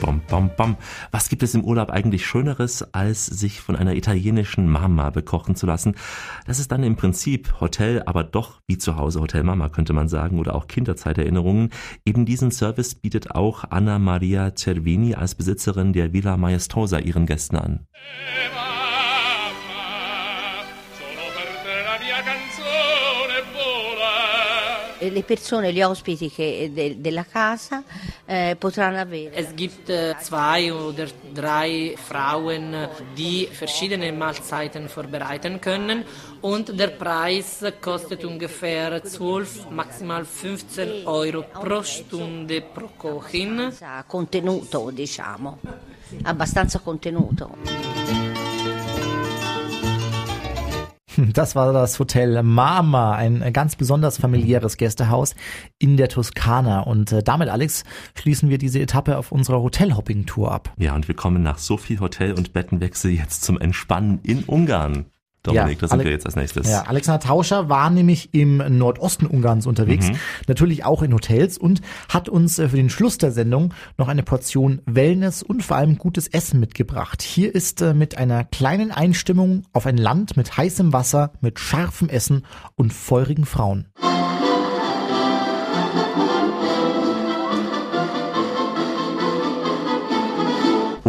Bom, bom, bom. Was gibt es im Urlaub eigentlich Schöneres, als sich von einer italienischen Mama bekochen zu lassen? Das ist dann im Prinzip Hotel, aber doch wie zu Hause Hotel Mama könnte man sagen oder auch Kinderzeiterinnerungen. Eben diesen Service bietet auch Anna Maria Cervini als Besitzerin der Villa Maestosa ihren Gästen an. E le persone, gli ospiti che- de- della casa eh, potranno avere. Es gibt äh, zwei oder drei Frauen, die verschiedene Mahlzeiten vorbereiten können und der Preis kostet ungefähr 12, maximal 15 Euro pro Stunde pro Kochin. Ha contenuto, diciamo, abbastanza contenuto. Das war das Hotel Mama, ein ganz besonders familiäres Gästehaus in der Toskana. Und äh, damit, Alex, schließen wir diese Etappe auf unserer Hotel-Hopping-Tour ab. Ja, und wir kommen nach so viel Hotel- und Bettenwechsel jetzt zum Entspannen in Ungarn. Dominik, da sind Ale- wir jetzt als nächstes. Ja, Alexander Tauscher war nämlich im Nordosten Ungarns unterwegs, Mhm. natürlich auch in Hotels und hat uns äh, für den Schluss der Sendung noch eine Portion Wellness und vor allem gutes Essen mitgebracht. Hier ist äh, mit einer kleinen Einstimmung auf ein Land mit heißem Wasser, mit scharfem Essen und feurigen Frauen.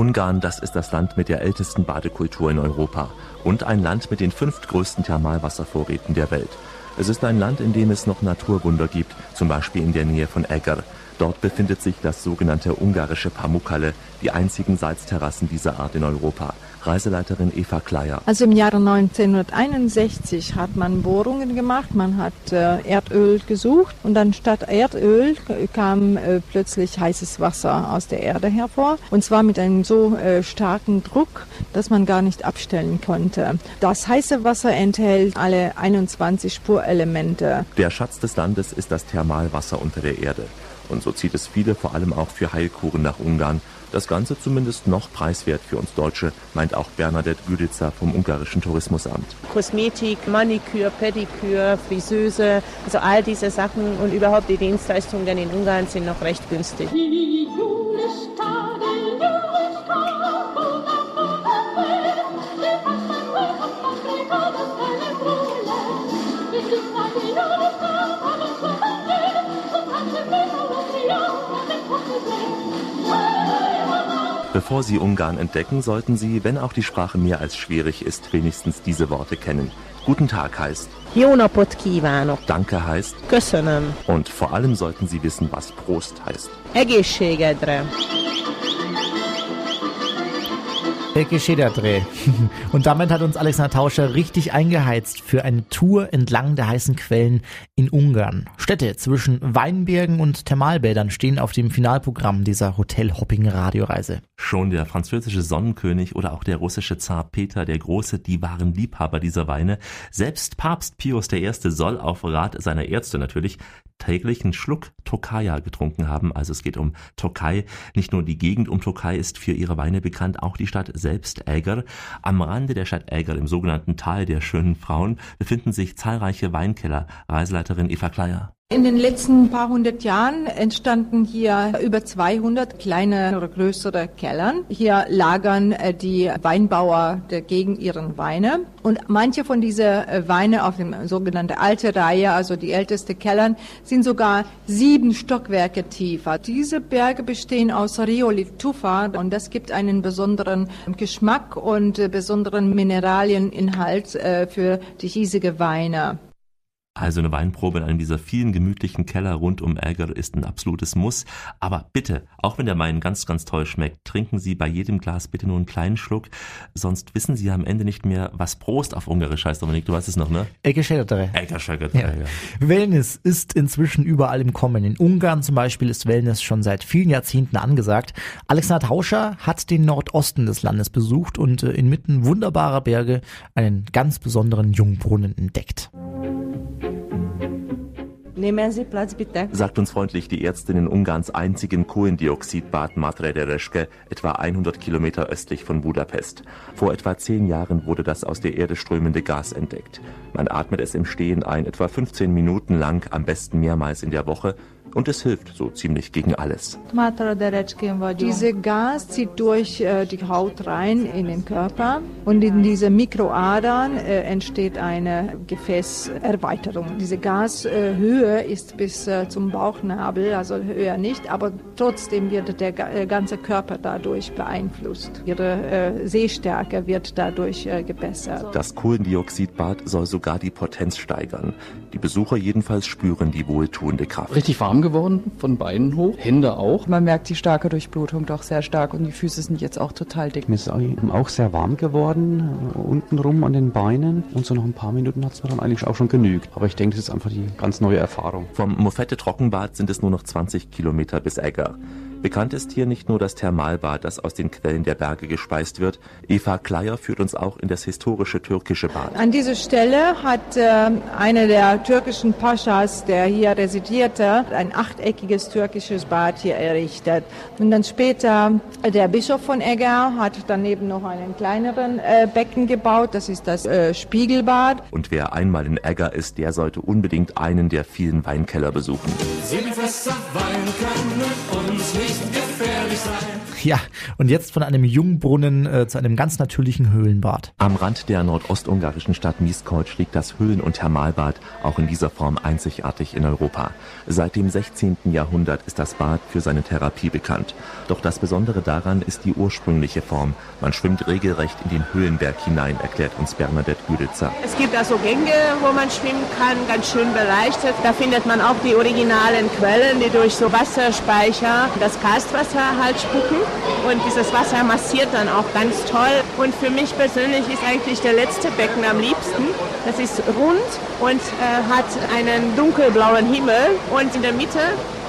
Ungarn, das ist das Land mit der ältesten Badekultur in Europa und ein Land mit den fünftgrößten Thermalwasservorräten der Welt. Es ist ein Land, in dem es noch Naturwunder gibt, zum Beispiel in der Nähe von Eger. Dort befindet sich das sogenannte ungarische Pamukkale, die einzigen Salzterrassen dieser Art in Europa. Reiseleiterin Eva Kleier. Also im Jahre 1961 hat man Bohrungen gemacht, man hat äh, Erdöl gesucht und dann statt Erdöl kam äh, plötzlich heißes Wasser aus der Erde hervor und zwar mit einem so äh, starken Druck, dass man gar nicht abstellen konnte. Das heiße Wasser enthält alle 21 Spurelemente. Der Schatz des Landes ist das Thermalwasser unter der Erde. Und so zieht es viele vor allem auch für Heilkuren nach Ungarn. Das Ganze zumindest noch preiswert für uns Deutsche, meint auch Bernadette Güditzer vom ungarischen Tourismusamt. Kosmetik, Maniküre, Pediküre, Friseuse, also all diese Sachen und überhaupt die Dienstleistungen in Ungarn sind noch recht günstig. Bevor Sie Ungarn entdecken, sollten Sie, wenn auch die Sprache mehr als schwierig ist, wenigstens diese Worte kennen. Guten Tag heißt Jó napot kívánok! Danke heißt Köszönöm! und vor allem sollten Sie wissen, was Prost heißt. Egészségedre! Dreh. Und damit hat uns Alexander Tauscher richtig eingeheizt für eine Tour entlang der heißen Quellen in Ungarn. Städte zwischen Weinbergen und Thermalbädern stehen auf dem Finalprogramm dieser Hotel-Hopping-Radioreise. Schon der französische Sonnenkönig oder auch der russische Zar Peter der Große, die waren Liebhaber dieser Weine. Selbst Papst Pius I. soll auf Rat seiner Ärzte natürlich täglich einen Schluck Tokaja getrunken haben. Also es geht um Tokaj. Nicht nur die Gegend um Tokaj ist für ihre Weine bekannt, auch die Stadt selbst Äger. Am Rande der Stadt Äger, im sogenannten Tal der schönen Frauen, befinden sich zahlreiche Weinkeller. Reiseleiterin Eva Kleier. In den letzten paar hundert Jahren entstanden hier über 200 kleine oder größere Kellern. Hier lagern äh, die Weinbauer der Gegend ihren Weine. Und manche von diesen äh, Weine auf dem sogenannten alte Reihe, also die älteste Kellern, sind sogar sieben Stockwerke tiefer. Diese Berge bestehen aus Rhyolith Tufa und das gibt einen besonderen Geschmack und äh, besonderen Mineralieninhalt äh, für die hiesige Weine. Also eine Weinprobe in einem dieser vielen gemütlichen Keller rund um Äger ist ein absolutes Muss. Aber bitte, auch wenn der Wein ganz, ganz toll schmeckt, trinken Sie bei jedem Glas bitte nur einen kleinen Schluck, sonst wissen Sie am Ende nicht mehr, was Prost auf Ungarisch heißt. Dominik, du weißt es noch, ne? Egeschedere. Egeschedere, Ja. ja. Wellness ist inzwischen überall im Kommen. In Ungarn zum Beispiel ist Wellness schon seit vielen Jahrzehnten angesagt. Alexander Tauscher hat den Nordosten des Landes besucht und äh, inmitten wunderbarer Berge einen ganz besonderen Jungbrunnen entdeckt. Nehmen Sie Platz bitte. Sagt uns freundlich die Ärztin in Ungarns einzigen Kohlendioxidbad Matre de Reschke, etwa 100 Kilometer östlich von Budapest. Vor etwa zehn Jahren wurde das aus der Erde strömende Gas entdeckt. Man atmet es im Stehen ein, etwa 15 Minuten lang, am besten mehrmals in der Woche. Und es hilft so ziemlich gegen alles. Diese Gas zieht durch äh, die Haut rein in den Körper und in diese Mikroadern äh, entsteht eine Gefäßerweiterung. Diese Gashöhe ist bis äh, zum Bauchnabel, also höher nicht, aber trotzdem wird der ga- ganze Körper dadurch beeinflusst. Ihre Sehstärke wird dadurch gebessert. Das Kohlendioxidbad soll sogar die Potenz steigern. Die Besucher jedenfalls spüren die wohltuende Kraft. Richtig warm geworden, von Beinen hoch, Hände auch. Man merkt die starke Durchblutung doch sehr stark und die Füße sind jetzt auch total dick. Mir ist eben auch sehr warm geworden, äh, untenrum an den Beinen. Und so nach ein paar Minuten hat es mir dann eigentlich auch schon genügt. Aber ich denke, das ist einfach die ganz neue Erfahrung. Vom Mofette Trockenbad sind es nur noch 20 Kilometer bis Egger. Bekannt ist hier nicht nur das Thermalbad, das aus den Quellen der Berge gespeist wird. Eva Kleier führt uns auch in das historische türkische Bad. An dieser Stelle hat äh, einer der türkischen Paschas, der hier residierte, ein achteckiges türkisches Bad hier errichtet. Und dann später der Bischof von Egger hat daneben noch einen kleineren äh, Becken gebaut. Das ist das äh, Spiegelbad. Und wer einmal in Egger ist, der sollte unbedingt einen der vielen Weinkeller besuchen. Sieben Fässer Wein können uns nicht gefährlich sein. Ja, und jetzt von einem Jungbrunnen äh, zu einem ganz natürlichen Höhlenbad. Am Rand der nordostungarischen Stadt Miskolc liegt das Höhlen- und Thermalbad, auch in dieser Form einzigartig in Europa. Seit dem 16. Jahrhundert ist das Bad für seine Therapie bekannt. Doch das Besondere daran ist die ursprüngliche Form. Man schwimmt regelrecht in den Höhlenberg hinein, erklärt uns Bernadette Güditzer. Es gibt also Gänge, wo man schwimmen kann, ganz schön beleuchtet. Da findet man auch die originalen Quellen, die durch so Wasserspeicher das Karstwasser halt spucken. Und dieses Wasser massiert dann auch ganz toll. Und für mich persönlich ist eigentlich der letzte Becken am liebsten. Das ist rund und äh, hat einen dunkelblauen Himmel. Und in der Mitte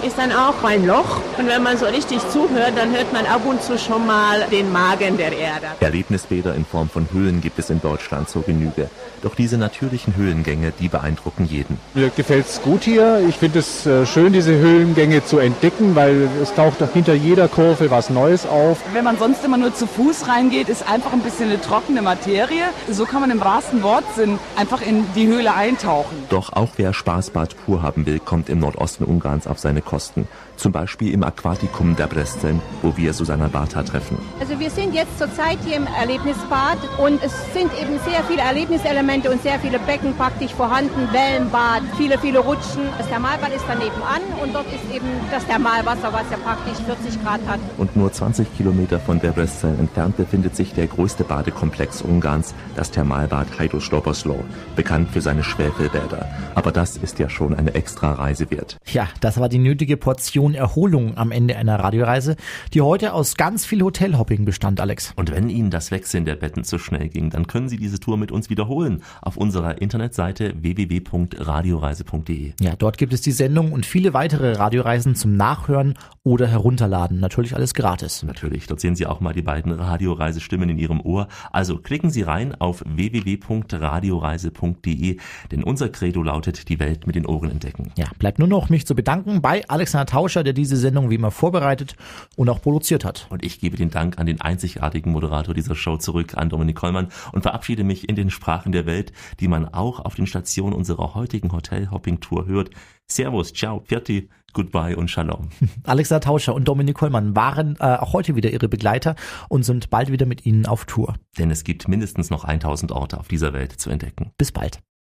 ist dann auch ein Loch. Und wenn man so richtig zuhört, dann hört man ab und zu schon mal den Magen der Erde. Erlebnisbäder in Form von Höhlen gibt es in Deutschland zur Genüge. Doch diese natürlichen Höhlengänge, die beeindrucken jeden. Mir gefällt es gut hier. Ich finde es äh, schön, diese Höhlengänge zu entdecken, weil es taucht doch hinter jeder Kurve was Neues auf. Wenn man sonst immer nur zu Fuß reingeht, ist einfach ein bisschen eine trockene Materie. So kann man im wahrsten Wortsinn einfach in die Höhle eintauchen. Doch auch wer Spaßbad pur haben will, kommt im Nordosten Ungarns auf seine kosten. Zum Beispiel im Aquatikum der Bresceln, wo wir Susanna Bartha treffen. Also wir sind jetzt zurzeit hier im Erlebnisbad und es sind eben sehr viele Erlebniselemente und sehr viele Becken praktisch vorhanden. Wellenbad, viele, viele Rutschen. Das Thermalbad ist daneben an und dort ist eben das Thermalwasser, was ja praktisch 40 Grad hat. Und nur 20 Kilometer von der Bresceln entfernt befindet sich der größte Badekomplex Ungarns, das Thermalbad Heidelstobersloh, bekannt für seine Schwefelbäder. Aber das ist ja schon eine extra Reise wert. Ja, das war die nötige Portion Erholung am Ende einer Radioreise, die heute aus ganz viel Hotelhopping bestand, Alex. Und wenn Ihnen das Wechseln der Betten zu schnell ging, dann können Sie diese Tour mit uns wiederholen auf unserer Internetseite www.radioreise.de. Ja, dort gibt es die Sendung und viele weitere Radioreisen zum Nachhören oder herunterladen. Natürlich alles gratis. Natürlich, dort sehen Sie auch mal die beiden Radioreisestimmen in Ihrem Ohr. Also klicken Sie rein auf www.radioreise.de, denn unser Credo lautet, die Welt mit den Ohren entdecken. Ja, bleibt nur noch mich zu bedanken bei Alexander Tauscher, der diese Sendung wie immer vorbereitet und auch produziert hat. Und ich gebe den Dank an den einzigartigen Moderator dieser Show zurück, an Dominik Kollmann und verabschiede mich in den Sprachen der Welt, die man auch auf den Stationen unserer heutigen Hotel-Hopping-Tour hört. Servus, ciao, Pfiati, goodbye und Shalom. Alexander Tauscher und Dominik Kollmann waren äh, auch heute wieder ihre Begleiter und sind bald wieder mit ihnen auf Tour. Denn es gibt mindestens noch 1000 Orte auf dieser Welt zu entdecken. Bis bald.